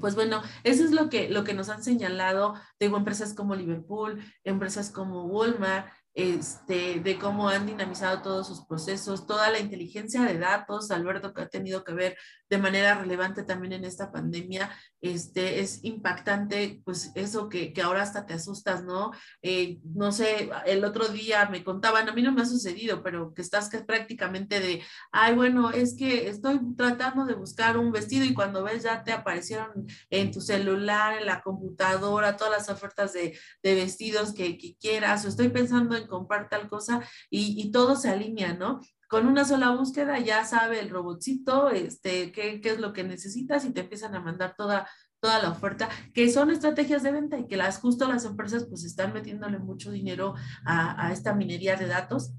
pues bueno, eso es lo que, lo que nos han señalado, tengo empresas como Liverpool, empresas como Walmart, este, de cómo han dinamizado todos sus procesos, toda la inteligencia de datos, Alberto, que ha tenido que ver de manera relevante también en esta pandemia, este, es impactante, pues eso que, que ahora hasta te asustas, ¿no? Eh, no sé, el otro día me contaban, a mí no me ha sucedido, pero que estás que prácticamente de, ay, bueno, es que estoy tratando de buscar un vestido y cuando ves ya te aparecieron en tu celular, en la computadora, todas las ofertas de, de vestidos que, que quieras, o estoy pensando en comprar tal cosa y, y todo se alinea, ¿no? Con una sola búsqueda ya sabe el robotcito este, qué, qué, es lo que necesitas y te empiezan a mandar toda, toda la oferta, que son estrategias de venta y que las justo las empresas pues están metiéndole mucho dinero a, a esta minería de datos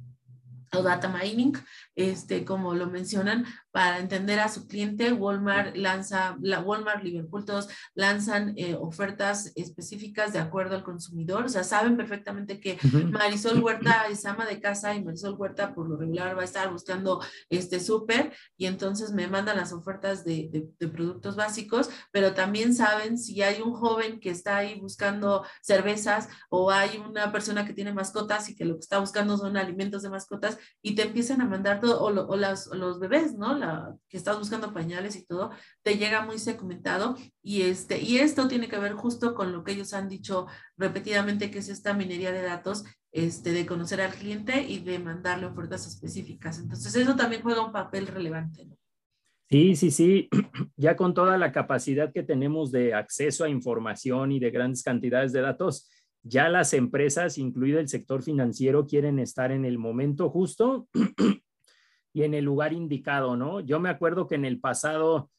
o data mining, este, como lo mencionan, para entender a su cliente, Walmart lanza, la Walmart, Liverpool, todos lanzan eh, ofertas específicas de acuerdo al consumidor, o sea, saben perfectamente que Marisol Huerta es ama de casa y Marisol Huerta por lo regular va a estar buscando este súper y entonces me mandan las ofertas de, de, de, productos básicos, pero también saben si hay un joven que está ahí buscando cervezas o hay una persona que tiene mascotas y que lo que está buscando son alimentos de mascotas y te empiezan a mandar todo, o, lo, las, los bebés, ¿no? que estás buscando pañales y todo, te llega muy segmentado y, este, y esto tiene que ver justo con lo que ellos han dicho repetidamente, que es esta minería de datos, este, de conocer al cliente y de mandarle ofertas específicas. Entonces, eso también juega un papel relevante. Sí, sí, sí. Ya con toda la capacidad que tenemos de acceso a información y de grandes cantidades de datos, ya las empresas, incluido el sector financiero, quieren estar en el momento justo y en el lugar indicado, ¿no? Yo me acuerdo que en el pasado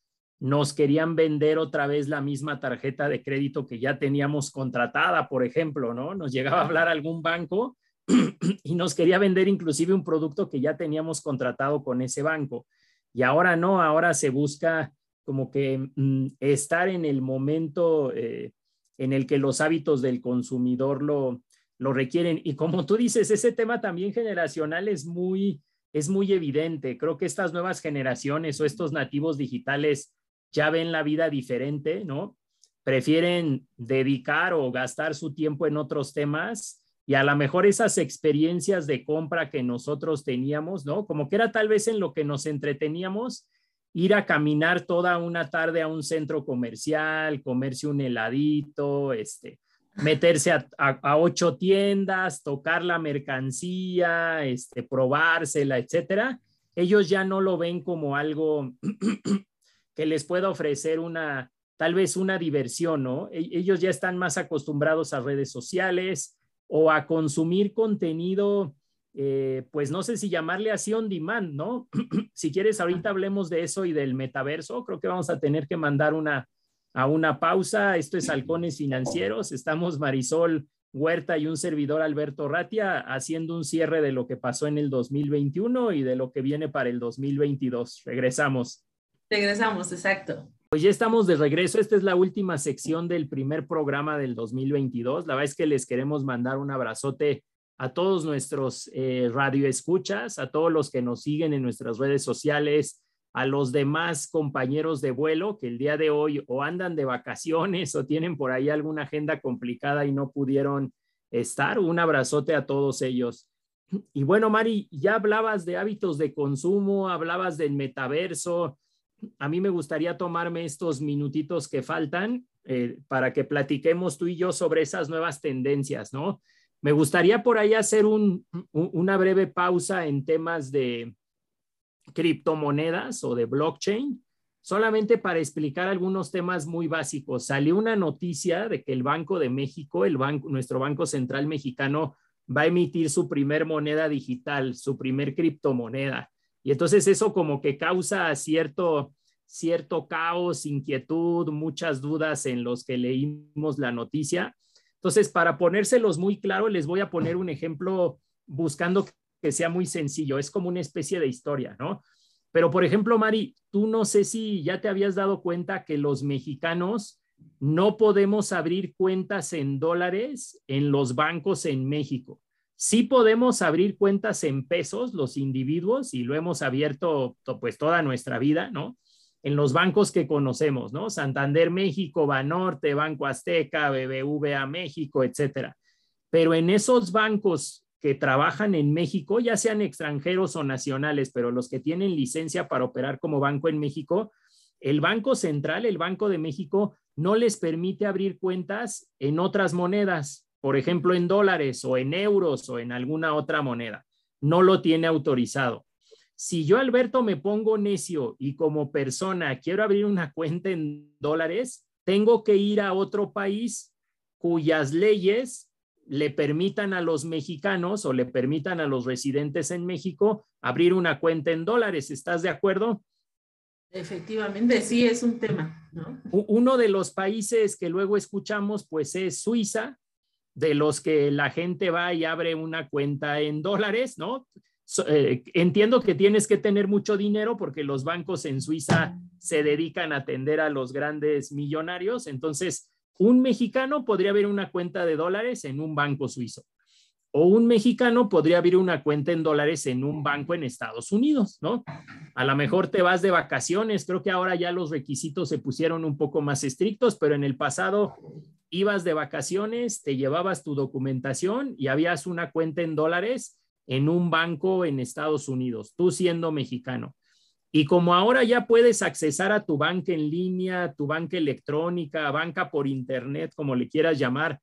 nos querían vender otra vez la misma tarjeta de crédito que ya teníamos contratada, por ejemplo, ¿no? Nos llegaba a hablar algún banco y nos quería vender inclusive un producto que ya teníamos contratado con ese banco. Y ahora no, ahora se busca como que mm, estar en el momento eh, en el que los hábitos del consumidor lo, lo requieren. Y como tú dices, ese tema también generacional es muy, es muy evidente. Creo que estas nuevas generaciones o estos nativos digitales ya ven la vida diferente, ¿no? Prefieren dedicar o gastar su tiempo en otros temas y a lo mejor esas experiencias de compra que nosotros teníamos, ¿no? Como que era tal vez en lo que nos entreteníamos, ir a caminar toda una tarde a un centro comercial, comerse un heladito, este, meterse a, ocho tiendas, tocar la mercancía, este, probársela, etcétera. Ellos ya no lo ven como algo que les pueda ofrecer una, tal vez una diversión, ¿no? E, ellos ya están más acostumbrados a redes sociales o a consumir contenido, eh, pues no sé si llamarle así on demand, ¿no? si quieres, ahorita hablemos de eso y del metaverso. Creo que vamos a tener que mandar una, a una pausa. Esto es Halcones Financieros. Estamos Marisol Huerta y un servidor Alberto Ratia haciendo un cierre de lo que pasó en el 2021 y de lo que viene para el 2022. Regresamos. Regresamos, exacto. Pues ya estamos de regreso. Esta es la última sección del primer programa del 2022. La verdad es que les queremos mandar un abrazote a todos nuestros eh, radioescuchas, a todos los que nos siguen en nuestras redes sociales, a los demás compañeros de vuelo que el día de hoy o andan de vacaciones o tienen por ahí alguna agenda complicada y no pudieron estar. Un abrazote a todos ellos. Y bueno, Mari, ya hablabas de hábitos de consumo, hablabas del metaverso. A mí me gustaría tomarme estos minutitos que faltan eh, para que platiquemos tú y yo sobre esas nuevas tendencias, ¿no? Me gustaría por ahí hacer una breve pausa en temas de, criptomonedas o de blockchain, solamente para explicar algunos temas muy básicos. Salió una noticia de que el Banco de México, nuestro Banco Central Mexicano, va a emitir su primer moneda digital, su primer criptomoneda. Y entonces eso como que causa cierto, cierto caos, inquietud, muchas dudas en los que leímos la noticia. Entonces, para ponérselos muy claro, les voy a poner un ejemplo buscando que sea muy sencillo, es como una especie de historia, ¿no? Pero, por ejemplo, Mari, tú no sé si ya te habías dado cuenta que los mexicanos no podemos abrir cuentas en dólares en los bancos en México. Sí podemos abrir cuentas en pesos los individuos y lo hemos abierto pues toda nuestra vida, ¿no? En los bancos que conocemos, ¿no? Santander México, Banorte, Banco Azteca, BBVA México, etcétera. Pero en esos bancos que trabajan en México, ya sean extranjeros o nacionales, pero los que tienen licencia para operar como banco en México, el Banco Central, el Banco de México, no les permite abrir cuentas en otras monedas, por ejemplo, en dólares o en euros o en alguna otra moneda. No lo tiene autorizado. Si yo, Alberto, me pongo necio y como persona quiero abrir una cuenta en dólares, tengo que ir a otro país cuyas leyes le permitan a los mexicanos o le permitan a los residentes en México abrir una cuenta en dólares. ¿Estás de acuerdo? Efectivamente, sí, es un tema. Uno de los países que luego escuchamos, pues es Suiza, de los que la gente va y abre una cuenta en dólares, ¿no? Eh, entiendo que tienes que tener mucho dinero porque los bancos en Suiza se dedican a atender a los grandes millonarios, entonces un mexicano podría abrir una cuenta de dólares en un banco suizo o un mexicano podría abrir una cuenta en dólares en un banco en Estados Unidos, ¿no? A lo mejor te vas de vacaciones, creo que ahora ya los requisitos se pusieron un poco más estrictos, pero en el pasado ibas de vacaciones, te llevabas tu documentación y habías una cuenta en dólares en un banco en Estados Unidos, tú siendo mexicano. Y como ahora ya puedes accesar a tu banca en línea, tu banca electrónica, banca por internet, como le quieras llamar,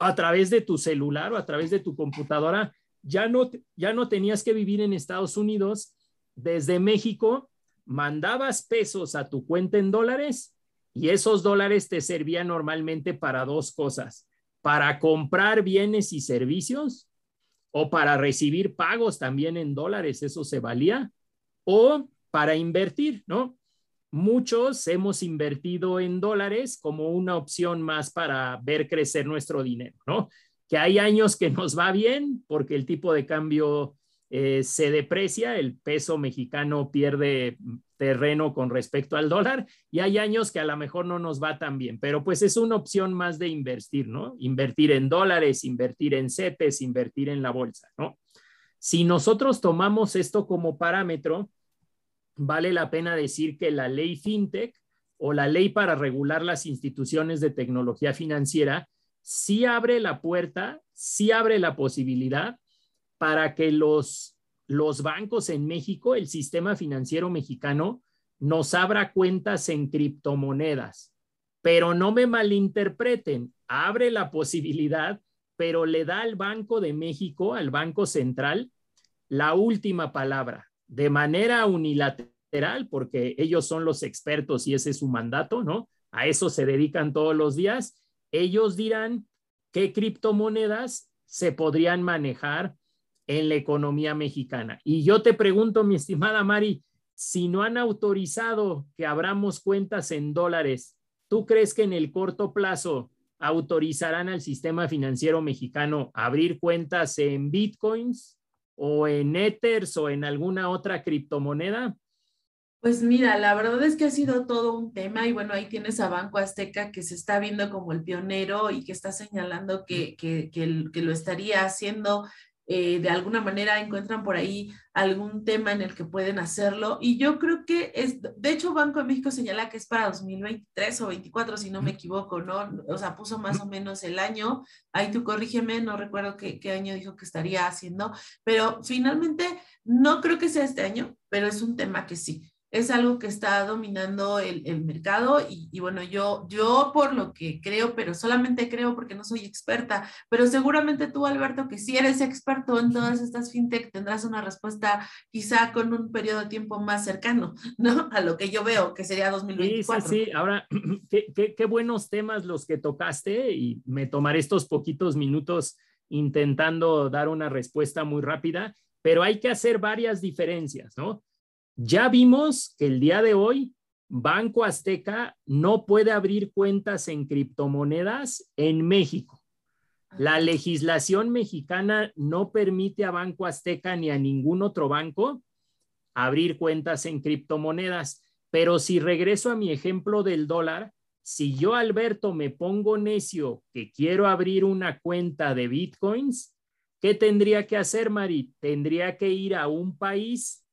a través de tu celular o a través de tu computadora, ya no, ya no tenías que vivir en Estados Unidos. Desde México, mandabas pesos a tu cuenta en dólares y esos dólares te servían normalmente para dos cosas, para comprar bienes y servicios o para recibir pagos también en dólares, eso se valía, o para invertir, ¿no? Muchos hemos invertido en dólares como una opción más para ver crecer nuestro dinero, ¿no? Que hay años que nos va bien porque el tipo de cambio eh, se deprecia, el peso mexicano pierde terreno con respecto al dólar y hay años que a lo mejor no nos va tan bien, pero pues es una opción más de invertir, ¿no? Invertir en dólares, invertir en CETES, invertir en la bolsa, ¿no? Si nosotros tomamos esto como parámetro, vale la pena decir que la ley FinTech o la ley para regular las instituciones de tecnología financiera sí abre la puerta, sí abre la posibilidad para que los, los bancos en México, el sistema financiero mexicano, nos abra cuentas en criptomonedas. Pero no me malinterpreten, abre la posibilidad, pero le da al Banco de México, al Banco Central, la última palabra, de manera unilateral, porque ellos son los expertos y ese es su mandato, ¿no? A eso se dedican todos los días. Ellos dirán qué criptomonedas se podrían manejar en la economía mexicana. Y yo te pregunto, mi estimada Mari, si no han autorizado que abramos cuentas en dólares, ¿Tú crees que en el corto plazo autorizarán al sistema financiero mexicano abrir cuentas en bitcoins o en ethers o en alguna otra criptomoneda? Pues mira, la verdad es que ha sido todo un tema y bueno, ahí tienes a Banco Azteca que se está viendo como el pionero y que está señalando que, que, que lo estaría haciendo eh, de alguna manera encuentran por ahí algún tema en el que pueden hacerlo. Y yo creo que es, de hecho, Banco de México señala que es para 2023 o 24, si no me equivoco, ¿no? O sea, puso más o menos el año. Ahí tú corrígeme, no recuerdo qué, qué año dijo que estaría haciendo, pero finalmente no creo que sea este año, pero es un tema que sí es algo que está dominando el, el mercado y, y, bueno, yo, yo por lo que creo, pero solamente creo porque no soy experta, pero seguramente tú, Alberto, que si eres experto en todas estas fintech, tendrás una respuesta quizá con un periodo de tiempo más cercano, ¿no? A lo que yo veo, que sería 2024. Sí, sí, sí. Ahora, qué, qué, qué buenos temas los que tocaste y me tomaré estos poquitos minutos intentando dar una respuesta muy rápida, pero hay que hacer varias diferencias, ¿no? Ya vimos que el día de hoy Banco Azteca no puede abrir cuentas en criptomonedas en México. La legislación mexicana no permite a Banco Azteca ni a ningún otro banco abrir cuentas en criptomonedas. Pero si regreso a mi ejemplo del dólar, si yo, Alberto, me pongo necio que quiero abrir una cuenta de bitcoins, ¿qué tendría que hacer, Mari? Tendría que ir a un país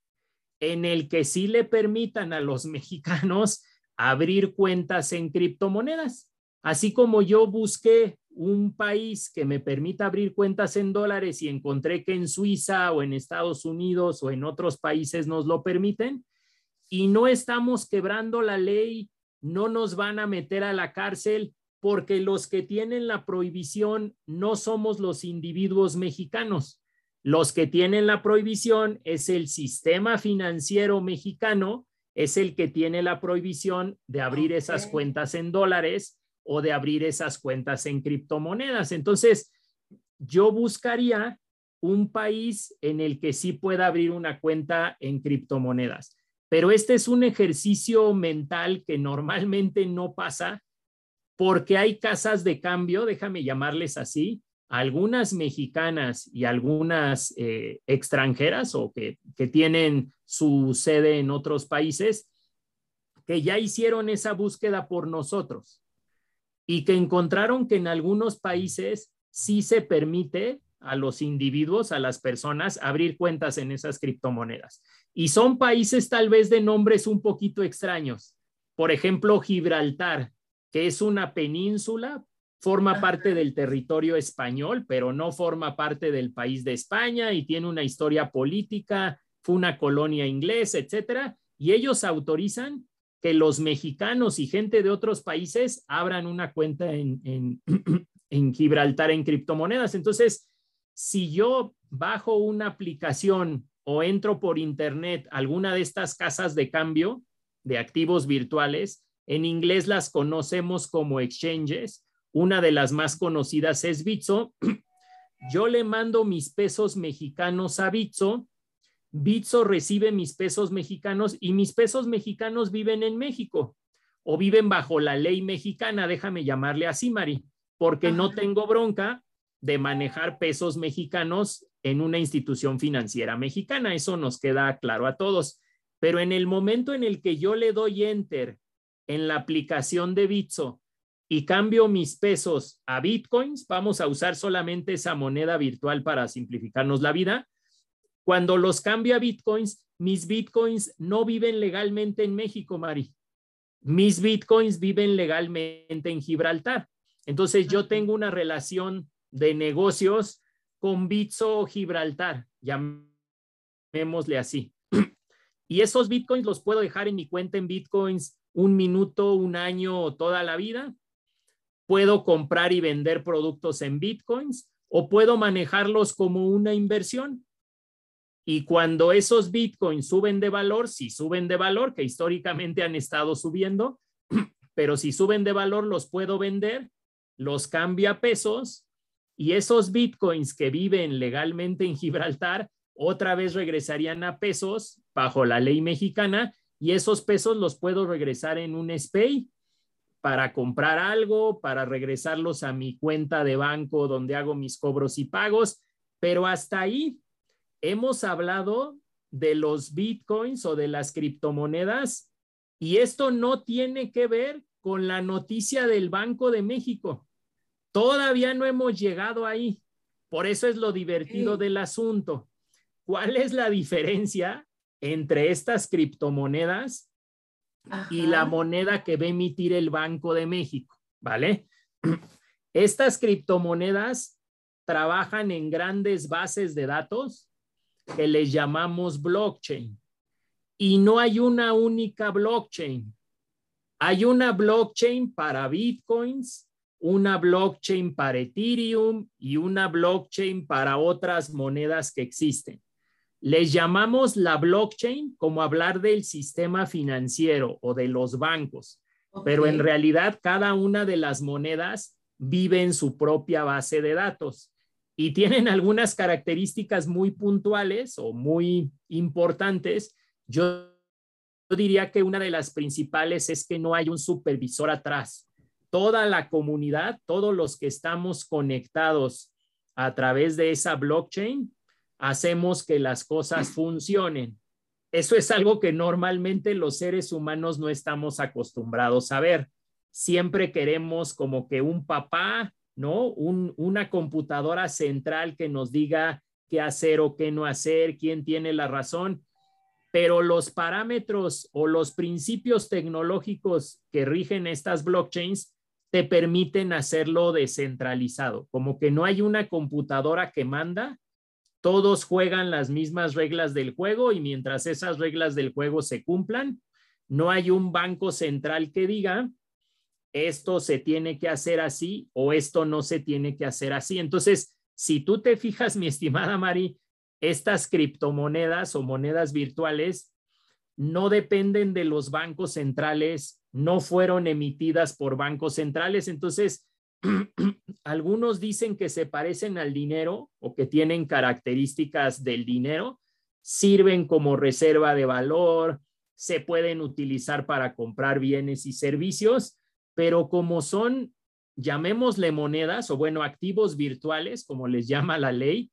en el que sí le permitan a los mexicanos abrir cuentas en criptomonedas. Así como yo busqué un país que me permita abrir cuentas en dólares y encontré que en Suiza o en Estados Unidos o en otros países nos lo permiten y no estamos quebrando la ley, no nos van a meter a la cárcel porque los que tienen la prohibición no somos los individuos mexicanos. Los que tienen la prohibición es el sistema financiero mexicano, es el que tiene la prohibición de abrir esas cuentas en dólares o de abrir esas cuentas en criptomonedas. Entonces, yo buscaría un país en el que sí pueda abrir una cuenta en criptomonedas. Pero este es un ejercicio mental que normalmente no pasa porque hay casas de cambio, déjame llamarles así, algunas mexicanas y algunas eh, extranjeras o que, que tienen su sede en otros países, que ya hicieron esa búsqueda por nosotros y que encontraron que en algunos países sí se permite a los individuos, a las personas, abrir cuentas en esas criptomonedas. Y son países tal vez de nombres un poquito extraños. Por ejemplo, Gibraltar, que es una península forma parte del territorio español, pero no forma parte del país de España y tiene una historia política, fue una colonia inglesa, etcétera, y ellos autorizan que los mexicanos y gente de otros países abran una cuenta en, en, en Gibraltar en criptomonedas. Entonces, si yo bajo una aplicación o entro por internet alguna de estas casas de cambio de activos virtuales, en inglés las conocemos como exchanges, una de las más conocidas es Bitso. Yo le mando mis pesos mexicanos a Bitso. Bitso recibe mis pesos mexicanos y mis pesos mexicanos viven en México o viven bajo la ley mexicana, déjame llamarle así, Mari, porque no tengo bronca de manejar pesos mexicanos en una institución financiera mexicana. Eso nos queda claro a todos. Pero en el momento en el que yo le doy enter en la aplicación de Bitso y cambio mis pesos a bitcoins, vamos a usar solamente esa moneda virtual para simplificarnos la vida. Cuando los cambio a bitcoins, mis bitcoins no viven legalmente en México, Mari. Mis bitcoins viven legalmente en Gibraltar. Entonces yo tengo una relación de negocios con Bitso Gibraltar, llamémosle así. Y esos bitcoins los puedo dejar en mi cuenta en bitcoins un minuto, un año o toda la vida. Puedo comprar y vender productos en bitcoins o puedo manejarlos como una inversión. Y cuando esos bitcoins suben de valor, si suben de valor, que históricamente han estado subiendo, pero si suben de valor, los puedo vender, los cambia a pesos y esos bitcoins que viven legalmente en Gibraltar otra vez regresarían a pesos bajo la ley mexicana y esos pesos los puedo regresar en un SPAY para comprar algo, para regresarlos a mi cuenta de banco donde hago mis cobros y pagos, pero hasta ahí hemos hablado de los bitcoins o de las criptomonedas y esto no tiene que ver con la noticia del Banco de México. Todavía no hemos llegado ahí. Por eso es lo divertido del asunto. ¿Cuál es la diferencia entre estas criptomonedas y la moneda que va a emitir el Banco de México? ¿Vale? Estas criptomonedas trabajan en grandes bases de datos que les llamamos blockchain. Y no hay una única blockchain. Hay una blockchain para bitcoins, una blockchain para Ethereum y una blockchain para otras monedas que existen. Les llamamos la blockchain como hablar del sistema financiero o de los bancos, pero en realidad cada una de las monedas vive en su propia base de datos y tienen algunas características muy puntuales o muy importantes. Yo diría que una de las principales es que no hay un supervisor atrás. Toda la comunidad, todos los que estamos conectados a través de esa blockchain, hacemos que las cosas funcionen. Eso es algo que normalmente los seres humanos no estamos acostumbrados a ver. Siempre queremos como que un papá ¿no? una computadora central que nos diga qué hacer o qué no hacer, quién tiene la razón, pero los parámetros o los principios tecnológicos que rigen estas blockchains te permiten hacerlo descentralizado, como que no hay una computadora que manda, todos juegan las mismas reglas del juego y mientras esas reglas del juego se cumplan, no hay un banco central que diga, esto se tiene que hacer así o esto no se tiene que hacer así. Entonces, si tú te fijas, mi estimada Mari, estas criptomonedas o monedas virtuales no dependen de los bancos centrales, no fueron emitidas por bancos centrales. Entonces, algunos dicen que se parecen al dinero o que tienen características del dinero, sirven como reserva de valor, se pueden utilizar para comprar bienes y servicios, pero como son, llamémosle monedas o bueno, activos virtuales, como les llama la ley,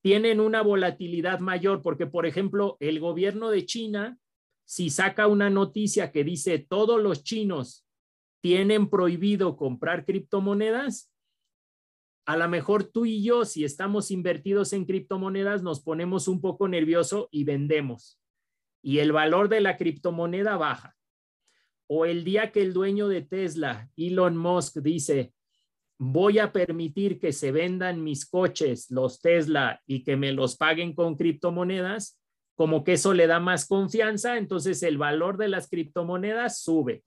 tienen una volatilidad mayor porque, por ejemplo, el gobierno de China, si saca una noticia que dice todos los chinos tienen prohibido comprar criptomonedas, a lo mejor tú y yo, si estamos invertidos en criptomonedas, nos ponemos un poco nervioso y vendemos. Y el valor de la criptomoneda baja o el día que el dueño de Tesla, Elon Musk, dice, voy a permitir que se vendan mis coches, los Tesla, y que me los paguen con criptomonedas, como que eso le da más confianza, entonces el valor de las criptomonedas sube.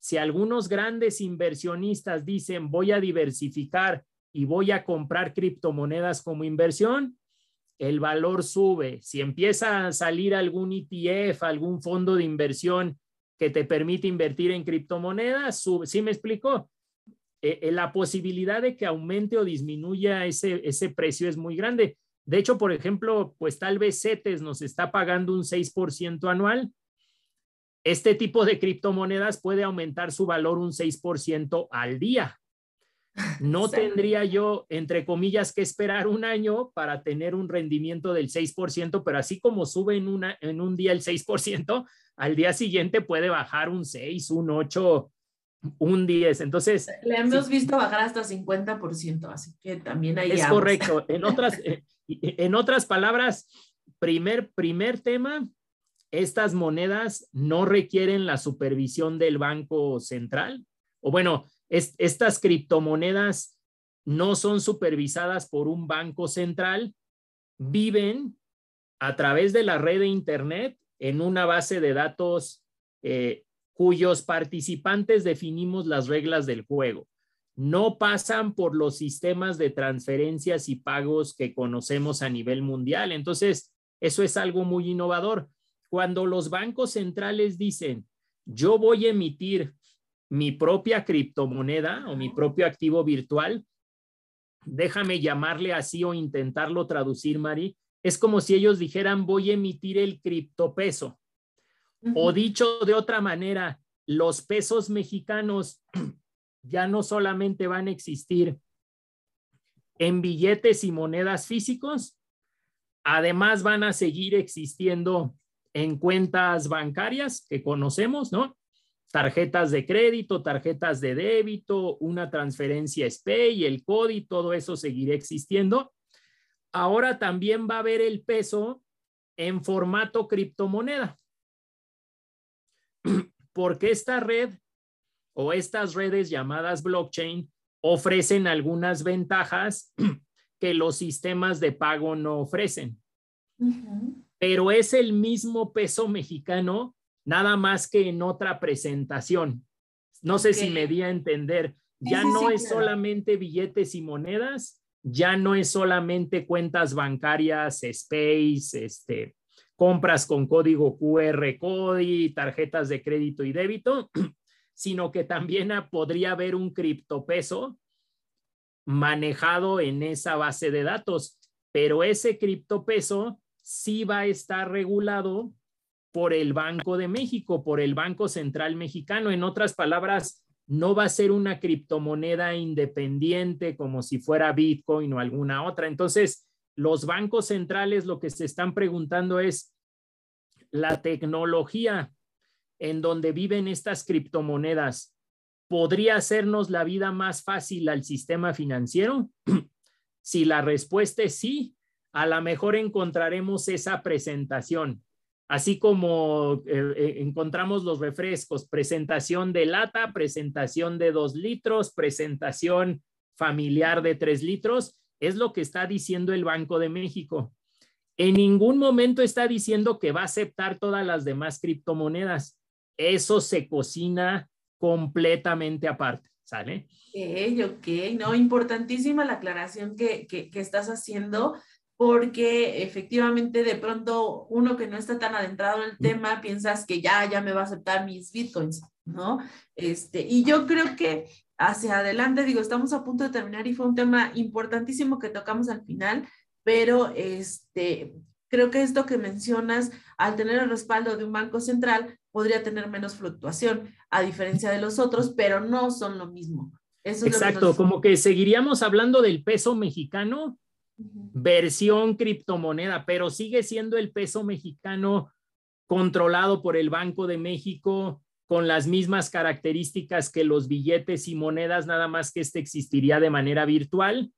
Si algunos grandes inversionistas dicen, voy a diversificar y voy a comprar criptomonedas como inversión, el valor sube. Si empieza a salir algún ETF, algún fondo de inversión que te permite invertir en criptomonedas, ¿sí me explico? Eh, eh, la posibilidad de que aumente o disminuya ese, ese precio es muy grande. De hecho, por ejemplo, pues tal vez CETES nos está pagando un 6% anual. Este tipo de criptomonedas puede aumentar su valor un 6% al día. No tendría yo, entre comillas, que esperar un año para tener un rendimiento del 6%, pero así como sube en, una, en un día el 6%, al día siguiente puede bajar un 6, un 8, un 10. Entonces... Le hemos visto bajar hasta 50%, así que también hay... Es correcto. En otras, eh, en otras palabras, primer, primer tema, estas monedas no requieren la supervisión del Banco Central. O bueno, estas criptomonedas no son supervisadas por un banco central, viven a través de la red de Internet en una base de datos eh, cuyos participantes definimos las reglas del juego. No pasan por los sistemas de transferencias y pagos que conocemos a nivel mundial. Entonces, eso es algo muy innovador. Cuando los bancos centrales dicen, yo voy a emitir mi propia criptomoneda o mi propio activo virtual, déjame llamarle así o intentarlo traducir, Mari, es como si ellos dijeran, voy a emitir el criptopeso. O dicho de otra manera, los pesos mexicanos ya no solamente van a existir en billetes y monedas físicos, además van a seguir existiendo en cuentas bancarias que conocemos, ¿no? Tarjetas de crédito, tarjetas de débito, una transferencia SPAY, el CODI, todo eso seguirá existiendo. Ahora también va a haber el peso en formato criptomoneda. Porque esta red o estas redes llamadas blockchain ofrecen algunas ventajas que los sistemas de pago no ofrecen. Pero es el mismo peso mexicano, nada más que en otra presentación. No sé si me di a entender. Ya no es solamente billetes y monedas, ya no es solamente cuentas bancarias, Space, este, compras con código QR, CODI, tarjetas de crédito y débito, sino que también podría haber un criptopeso manejado en esa base de datos, pero ese criptopeso sí va a estar regulado por el Banco de México, por el Banco Central Mexicano. En otras palabras, no va a ser una criptomoneda independiente como si fuera Bitcoin o alguna otra. Entonces, los bancos centrales lo que se están preguntando es la tecnología en donde viven estas criptomonedas podría hacernos la vida más fácil al sistema financiero? si la respuesta es sí, a lo mejor encontraremos esa presentación así como eh, eh, encontramos los refrescos, presentación de lata, presentación de dos litros, presentación familiar de tres litros, es lo que está diciendo el Banco de México. En ningún momento está diciendo que va a aceptar todas las demás criptomonedas. Eso se cocina completamente aparte, ¿sale? Ok, ok, no, importantísima la aclaración que, que, que estás haciendo porque efectivamente de pronto uno que no está tan adentrado en el tema piensas que ya, ya me va a aceptar mis bitcoins, ¿no? Este, y yo creo que hacia adelante, digo, estamos a punto de terminar y fue un tema importantísimo que tocamos al final, pero este, creo que esto que mencionas, al tener el respaldo de un banco central, podría tener menos fluctuación, a diferencia de los otros, pero no son lo mismo. Exacto, como que seguiríamos hablando del peso mexicano, versión criptomoneda, pero sigue siendo el peso mexicano controlado por el Banco de México con las mismas características que los billetes y monedas, nada más que este existiría de manera virtual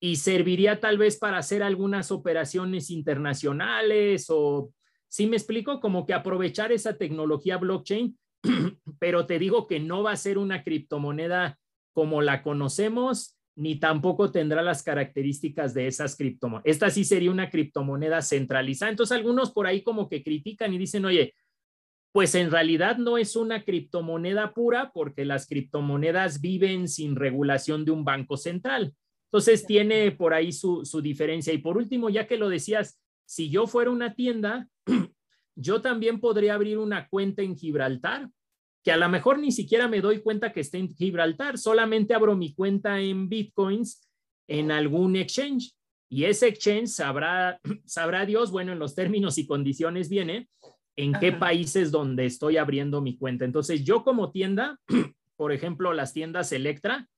y serviría tal vez para hacer algunas operaciones internacionales o, si me explico, como que aprovechar esa tecnología blockchain, pero te digo que no va a ser una criptomoneda como la conocemos ni tampoco tendrá las características de esas criptomonedas. Esta sí sería una criptomoneda centralizada. Entonces algunos por ahí como que critican y dicen, oye, pues en realidad no es una criptomoneda pura porque las criptomonedas viven sin regulación de un banco central. Entonces tiene por ahí su, su diferencia. Y por último, ya que lo decías, si yo fuera una tienda, yo también podría abrir una cuenta en Gibraltar que a lo mejor ni siquiera me doy cuenta que esté en Gibraltar, solamente abro mi cuenta en bitcoins en algún exchange. Y ese exchange sabrá, sabrá Dios, bueno, en los términos y condiciones viene, en qué países donde estoy abriendo mi cuenta. Entonces, yo como tienda, por ejemplo, las tiendas Electra,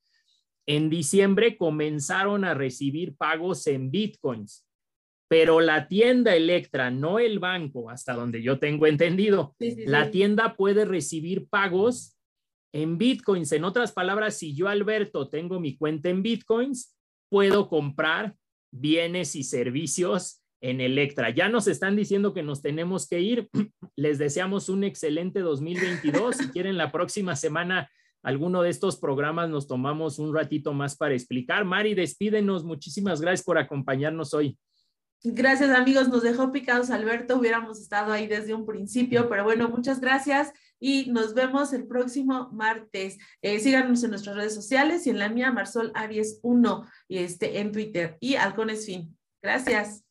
en diciembre comenzaron a recibir pagos en bitcoins pero la tienda Electra, no el banco, hasta donde yo tengo entendido, la tienda puede recibir pagos en bitcoins. En otras palabras, si yo, Alberto, tengo mi cuenta en bitcoins, puedo comprar bienes y servicios en Electra. Ya nos están diciendo que nos tenemos que ir. Les deseamos un excelente 2022. Si quieren, la próxima semana alguno de estos programas nos tomamos un ratito más para explicar. Mari, despídenos. Muchísimas gracias por acompañarnos hoy. Gracias amigos, nos dejó picados Alberto, hubiéramos estado ahí desde un principio, pero bueno, muchas gracias. y nos vemos el próximo martes. Eh, síganos en nuestras redes sociales y en la mía, Marsol Aries 1, y este, en Twitter y Halcones Fin. Gracias.